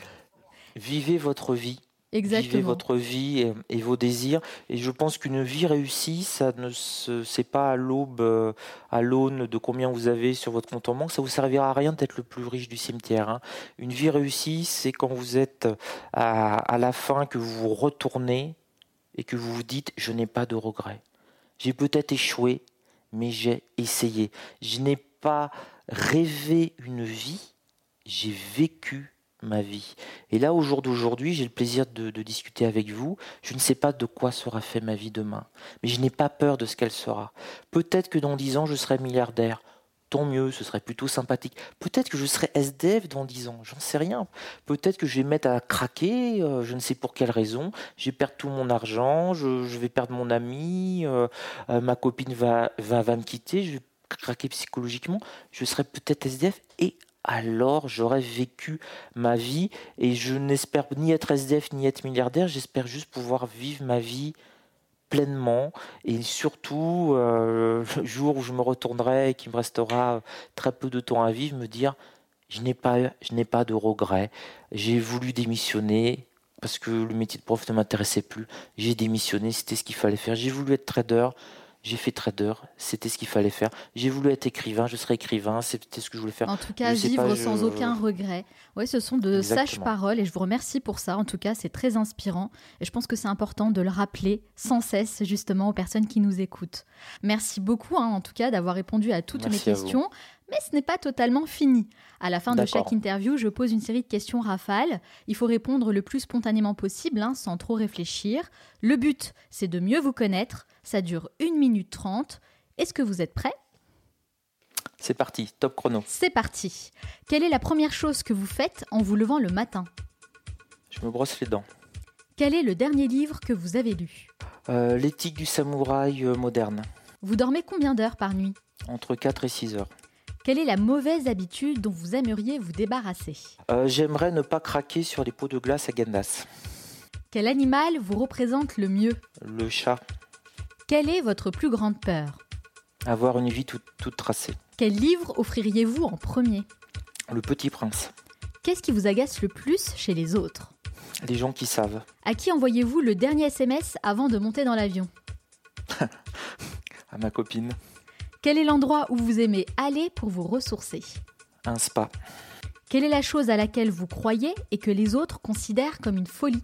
Vivez votre vie. Exactement. Vivez votre vie et, et vos désirs. Et je pense qu'une vie réussie, ça ne c'est pas à l'aube, euh, à l'aune de combien vous avez sur votre compte en banque. Ça vous servira à rien d'être le plus riche du cimetière. hein. Une vie réussie, c'est quand vous êtes à, à la fin, que vous vous retournez et que vous vous dites je n'ai pas de regrets. J'ai peut-être échoué, mais j'ai essayé. Je n'ai pas rêvé une vie, j'ai vécu ma vie. Et là, au jour d'aujourd'hui, j'ai le plaisir de, discuter avec vous. Je ne sais pas de quoi sera fait ma vie demain, mais je n'ai pas peur de ce qu'elle sera. Peut-être que dans dix ans, je serai milliardaire. Tant mieux, ce serait plutôt sympathique. Peut-être que je serai SDF dans dix ans, j'en sais rien. Peut-être que je vais me mettre à craquer, euh, je ne sais pour quelle raison. Je vais perdre tout mon argent, je, je vais perdre mon ami, euh, euh, ma copine va, va, va me quitter, je vais craquer psychologiquement. Je serai peut-être SDF et alors j'aurais vécu ma vie et je n'espère ni être SDF ni être milliardaire, j'espère juste pouvoir vivre ma vie pleinement et surtout euh, le jour où je me retournerai et qu'il me restera très peu de temps à vivre, me dire je n'ai pas, je n'ai pas de regrets, j'ai voulu démissionner parce que le métier de prof ne m'intéressait plus, j'ai démissionné, c'était ce qu'il fallait faire, j'ai voulu être trader, j'ai fait trader, c'était ce qu'il fallait faire. J'ai voulu être écrivain, je serai écrivain, c'était ce que je voulais faire. En tout cas, Je vivre pas, sans je- aucun regret. Oui, ce sont de Exactement. sages paroles et je vous remercie pour ça. En tout cas, c'est très inspirant et je pense que c'est important de le rappeler sans cesse justement aux personnes qui nous écoutent. Merci beaucoup hein, en tout cas d'avoir répondu à toutes Merci mes vous. Mais ce n'est pas totalement fini. À la fin de chaque interview, je pose une série de questions rafales. Il faut répondre le plus spontanément possible, hein, sans trop réfléchir. Le but, c'est de mieux vous connaître. Ça dure 1 minute 30. Est-ce que vous êtes prêts? C'est parti, top chrono. C'est parti. Quelle est la première chose que vous faites en vous levant le matin? Je me brosse les dents. Quel est le dernier livre que vous avez lu? Euh, L'éthique du samouraï euh, moderne, Vous dormez combien d'heures par nuit? Entre 4 et 6 heures. Quelle est la mauvaise habitude dont vous aimeriez vous débarrasser Euh, J'aimerais ne pas craquer sur les pots de glace à Gandas. Quel animal vous représente le mieux Le chat, Quelle est votre plus grande peur avoir une vie toute, toute tracée. Quel livre offririez-vous en premier Le petit prince, Qu'est-ce qui vous agace le plus chez les autres les gens qui savent. À qui envoyez-vous le dernier SMS avant de monter dans l'avion *laughs* À ma copine, Quel est l'endroit où vous aimez aller pour vous ressourcer un spa. Quelle est la chose à laquelle vous croyez et que les autres considèrent comme une folie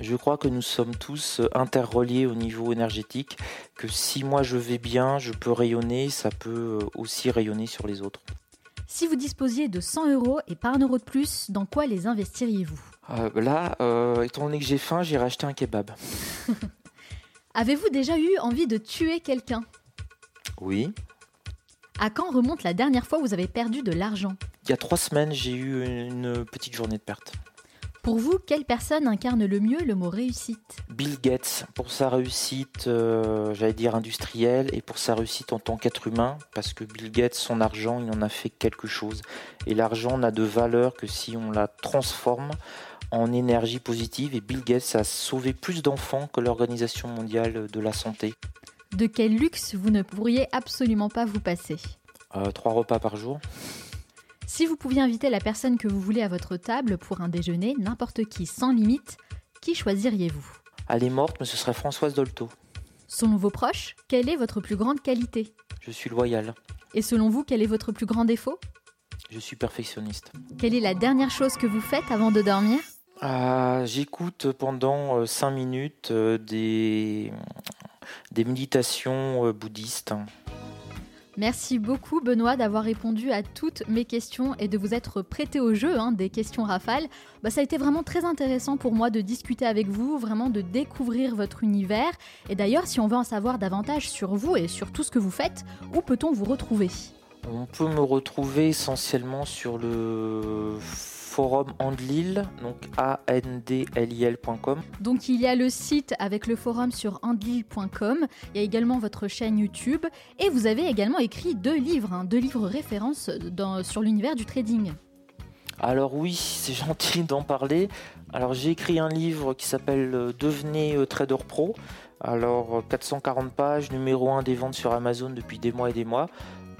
Je crois que nous sommes tous euh, interreliés au niveau énergétique, que si moi je vais bien, je peux rayonner, ça peut euh, aussi rayonner sur les autres. Si vous disposiez de 100 euros et pas un euro de plus, dans quoi les investiriez-vous Euh, là, euh, étant donné que j'ai faim, j'irai acheter un kebab. *laughs* Avez-vous déjà eu envie de tuer quelqu'un Oui. À quand remonte la dernière fois où vous avez perdu de l'argent? Il y a trois semaines, j'ai eu une petite journée de perte. Pour vous, quelle personne incarne le mieux le mot réussite? Bill Gates, pour sa réussite, euh, j'allais dire industrielle, et pour sa réussite en tant qu'être humain, parce que Bill Gates, son argent, il en a fait quelque chose. Et l'argent n'a de valeur que si on la transforme en énergie positive. Et Bill Gates a sauvé plus d'enfants que l'Organisation mondiale de la santé. De quel luxe vous ne pourriez absolument pas vous passer Euh, trois repas par jour. Si vous pouviez inviter la personne que vous voulez à votre table pour un déjeuner, n'importe qui, sans limite, qui choisiriez-vous Elle est morte, mais ce serait Françoise Dolto. Selon vos proches, quelle est votre plus grande qualité Je suis loyal. Et selon vous, quel est votre plus grand défaut Je suis perfectionniste. Quelle est la dernière chose que vous faites avant de dormir Ah, J'écoute pendant 5 minutes euh, des, des méditations euh, bouddhistes. Merci beaucoup Benoît d'avoir répondu à toutes mes questions et de vous être prêté au jeu hein, des questions rafales. Bah, ça a été vraiment très intéressant pour moi de discuter avec vous, vraiment de découvrir votre univers. Et d'ailleurs, si on veut en savoir davantage sur vous et sur tout ce que vous faites, où peut-on vous retrouver? On peut me retrouver essentiellement sur le forum Andlil, donc andlil.com. Donc il y a le site avec le forum sur andlil.com, il y a également votre chaîne YouTube et vous avez également écrit deux livres, hein, deux livres références dans- sur l'univers du trading. Alors oui, *laughs* c'est gentil d'en parler. Alors j'ai écrit un livre qui s'appelle euh, Devenez euh, trader pro. Alors euh, 440 pages, numéro 1 des ventes sur Amazon depuis des mois et des mois.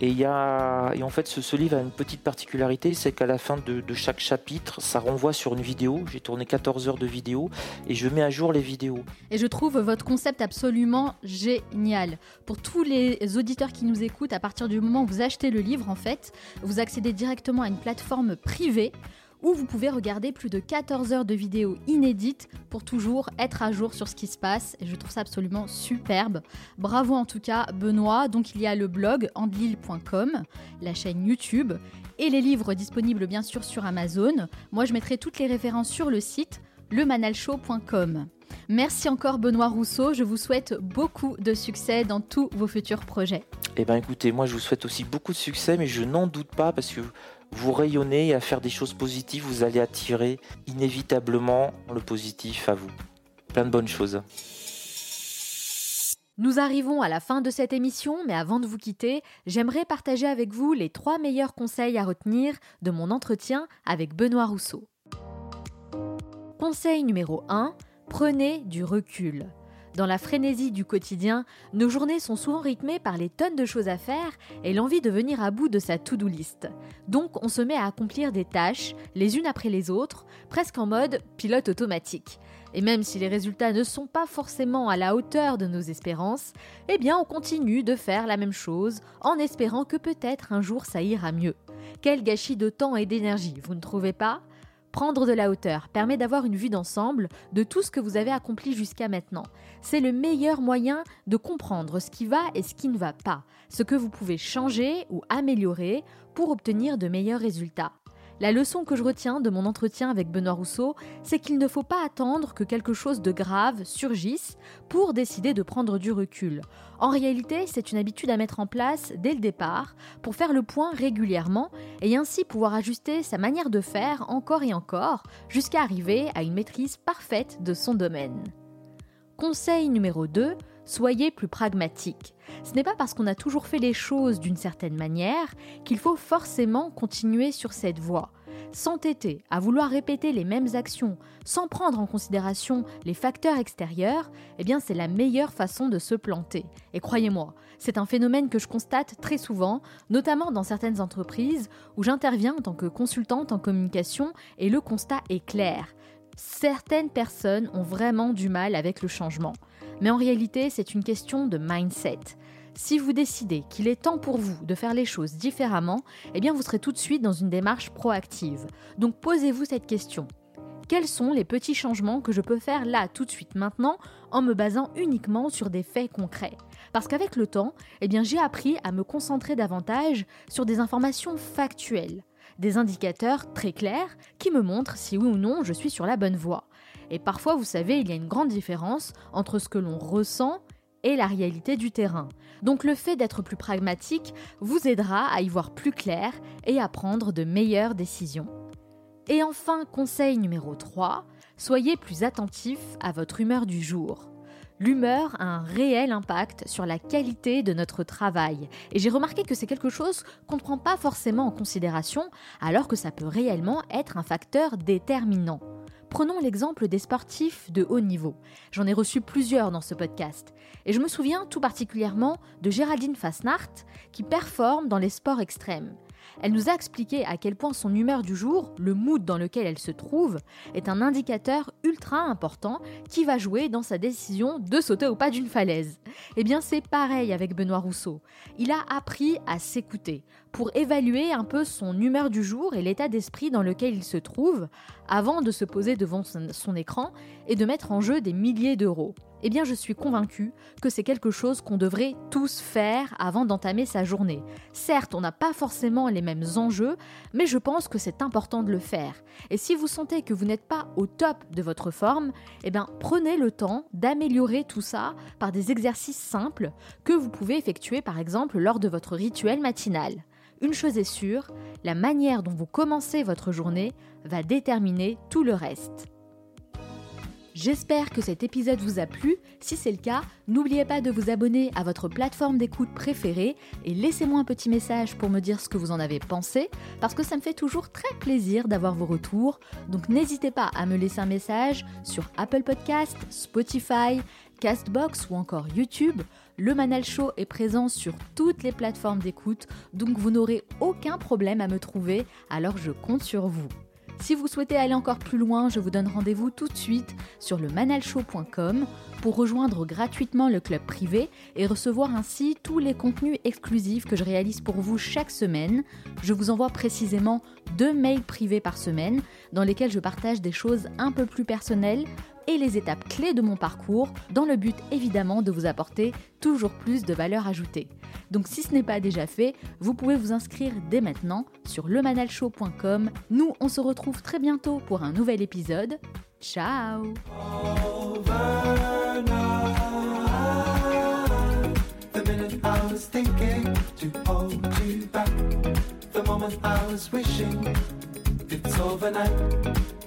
Et, y a, et en fait, ce, livre a une petite particularité, c'est qu'à la fin de, chaque chapitre, ça renvoie sur une vidéo. J'ai tourné 14 heures de vidéo et je mets à jour les vidéos. Et je trouve votre concept absolument génial. Pour tous les auditeurs qui nous écoutent, à partir du moment où vous achetez le livre, en fait, vous accédez directement à une plateforme privée où vous pouvez regarder plus de 14 heures de vidéos inédites pour toujours être à jour sur ce qui se passe. Je trouve ça absolument superbe. Bravo en tout cas, Benoît. Donc il y a le blog andlil.com, la chaîne YouTube et les livres disponibles bien sûr sur Amazon. Moi, je mettrai toutes les références sur le site lemanalshow.com. Merci encore Benoît Rousseau, je vous souhaite beaucoup de succès dans tous vos futurs projets. Eh bien écoutez, moi je vous souhaite aussi beaucoup de succès, mais je n'en doute pas parce que vous rayonnez et à faire des choses positives, vous allez attirer inévitablement le positif à vous. Plein de bonnes choses. Nous arrivons à la fin de cette émission, mais avant de vous quitter, j'aimerais partager avec vous les trois meilleurs conseils à retenir de mon entretien avec Benoît Rousseau. Conseil numéro 1, prenez du recul. Dans la frénésie du quotidien, nos journées sont souvent rythmées par les tonnes de choses à faire et l'envie de venir à bout de sa to-do list. Donc on se met à accomplir des tâches, les unes après les autres, presque en mode pilote automatique. Et même si les résultats ne sont pas forcément à la hauteur de nos espérances, eh bien on continue de faire la même chose en espérant que peut-être un jour ça ira mieux. Quel gâchis de temps et d'énergie, vous ne trouvez pas? Prendre de la hauteur permet d'avoir une vue d'ensemble de tout ce que vous avez accompli jusqu'à maintenant. C'est le meilleur moyen de comprendre ce qui va et ce qui ne va pas, ce que vous pouvez changer ou améliorer pour obtenir de meilleurs résultats. La leçon que je retiens de mon entretien avec Benoît Rousseau, c'est qu'il ne faut pas attendre que quelque chose de grave surgisse pour décider de prendre du recul. En réalité, c'est une habitude à mettre en place dès le départ pour faire le point régulièrement et ainsi pouvoir ajuster sa manière de faire encore et encore jusqu'à arriver à une maîtrise parfaite de son domaine. Conseil numéro 2, soyez plus pragmatique. Ce n'est pas parce qu'on a toujours fait les choses d'une certaine manière qu'il faut forcément continuer sur cette voie. S'entêter à vouloir répéter les mêmes actions sans prendre en considération les facteurs extérieurs, eh bien c'est la meilleure façon de se planter. Et croyez-moi, c'est un phénomène que je constate très souvent, notamment dans certaines entreprises où j'interviens en tant que consultante en communication et le constat est clair. Certaines personnes ont vraiment du mal avec le changement. Mais en réalité, c'est une question de mindset. Si vous décidez qu'il est temps pour vous de faire les choses différemment, eh bien vous serez tout de suite dans une démarche proactive. Donc posez-vous cette question. Quels sont les petits changements que je peux faire là tout de suite maintenant en me basant uniquement sur des faits concrets? Parce qu'avec le temps, eh bien j'ai appris à me concentrer davantage sur des informations factuelles, des indicateurs très clairs qui me montrent si oui ou non je suis sur la bonne voie. Et parfois, vous savez, il y a une grande différence entre ce que l'on ressent et la réalité du terrain. Donc le fait d'être plus pragmatique vous aidera à y voir plus clair et à prendre de meilleures décisions. Et enfin, conseil numéro 3, soyez plus attentif à votre humeur du jour. L'humeur a un réel impact sur la qualité de notre travail. Et j'ai remarqué que c'est quelque chose qu'on ne prend pas forcément en considération, alors que ça peut réellement être un facteur déterminant. Prenons l'exemple des sportifs de haut niveau. J'en ai reçu plusieurs dans ce podcast. Et je me souviens tout particulièrement de Géraldine Fasnart, qui performe dans les sports extrêmes. Elle nous a expliqué à quel point son humeur du jour, le mood dans lequel elle se trouve, est un indicateur ultra important qui va jouer dans sa décision de sauter au pas d'une falaise. Eh bien c'est pareil avec Benoît Rousseau. Il a appris à s'écouter pour évaluer un peu son humeur du jour et l'état d'esprit dans lequel il se trouve avant de se poser devant son écran et de mettre en jeu des milliers d'euros eh bien je suis convaincue que c'est quelque chose qu'on devrait tous faire avant d'entamer sa journée. Certes, on n'a pas forcément les mêmes enjeux, mais je pense que c'est important de le faire. Et si vous sentez que vous n'êtes pas au top de votre forme, eh bien prenez le temps d'améliorer tout ça par des exercices simples que vous pouvez effectuer par exemple lors de votre rituel matinal. Une chose est sûre, la manière dont vous commencez votre journée va déterminer tout le reste. J'espère que cet épisode vous a plu. Si c'est le cas, n'oubliez pas de vous abonner à votre plateforme d'écoute préférée et laissez-moi un petit message pour me dire ce que vous en avez pensé, parce que ça me fait toujours très plaisir d'avoir vos retours. Donc n'hésitez pas à me laisser un message sur Apple Podcast, Spotify, Castbox ou encore YouTube. Le Manal Show est présent sur toutes les plateformes d'écoute, donc vous n'aurez aucun problème à me trouver, alors je compte sur vous. Si vous souhaitez aller encore plus loin, je vous donne rendez-vous tout de suite sur le manalshow.com pour rejoindre gratuitement le club privé et recevoir ainsi tous les contenus exclusifs que je réalise pour vous chaque semaine. Je vous envoie précisément deux mails privés par semaine dans lesquels je partage des choses un peu plus personnelles et les étapes clés de mon parcours dans le but évidemment de vous apporter toujours plus de valeur ajoutée. Donc si ce n'est pas déjà fait, vous pouvez vous inscrire dès maintenant sur lemanalshow.com. Nous, on se retrouve très bientôt pour un nouvel épisode. Ciao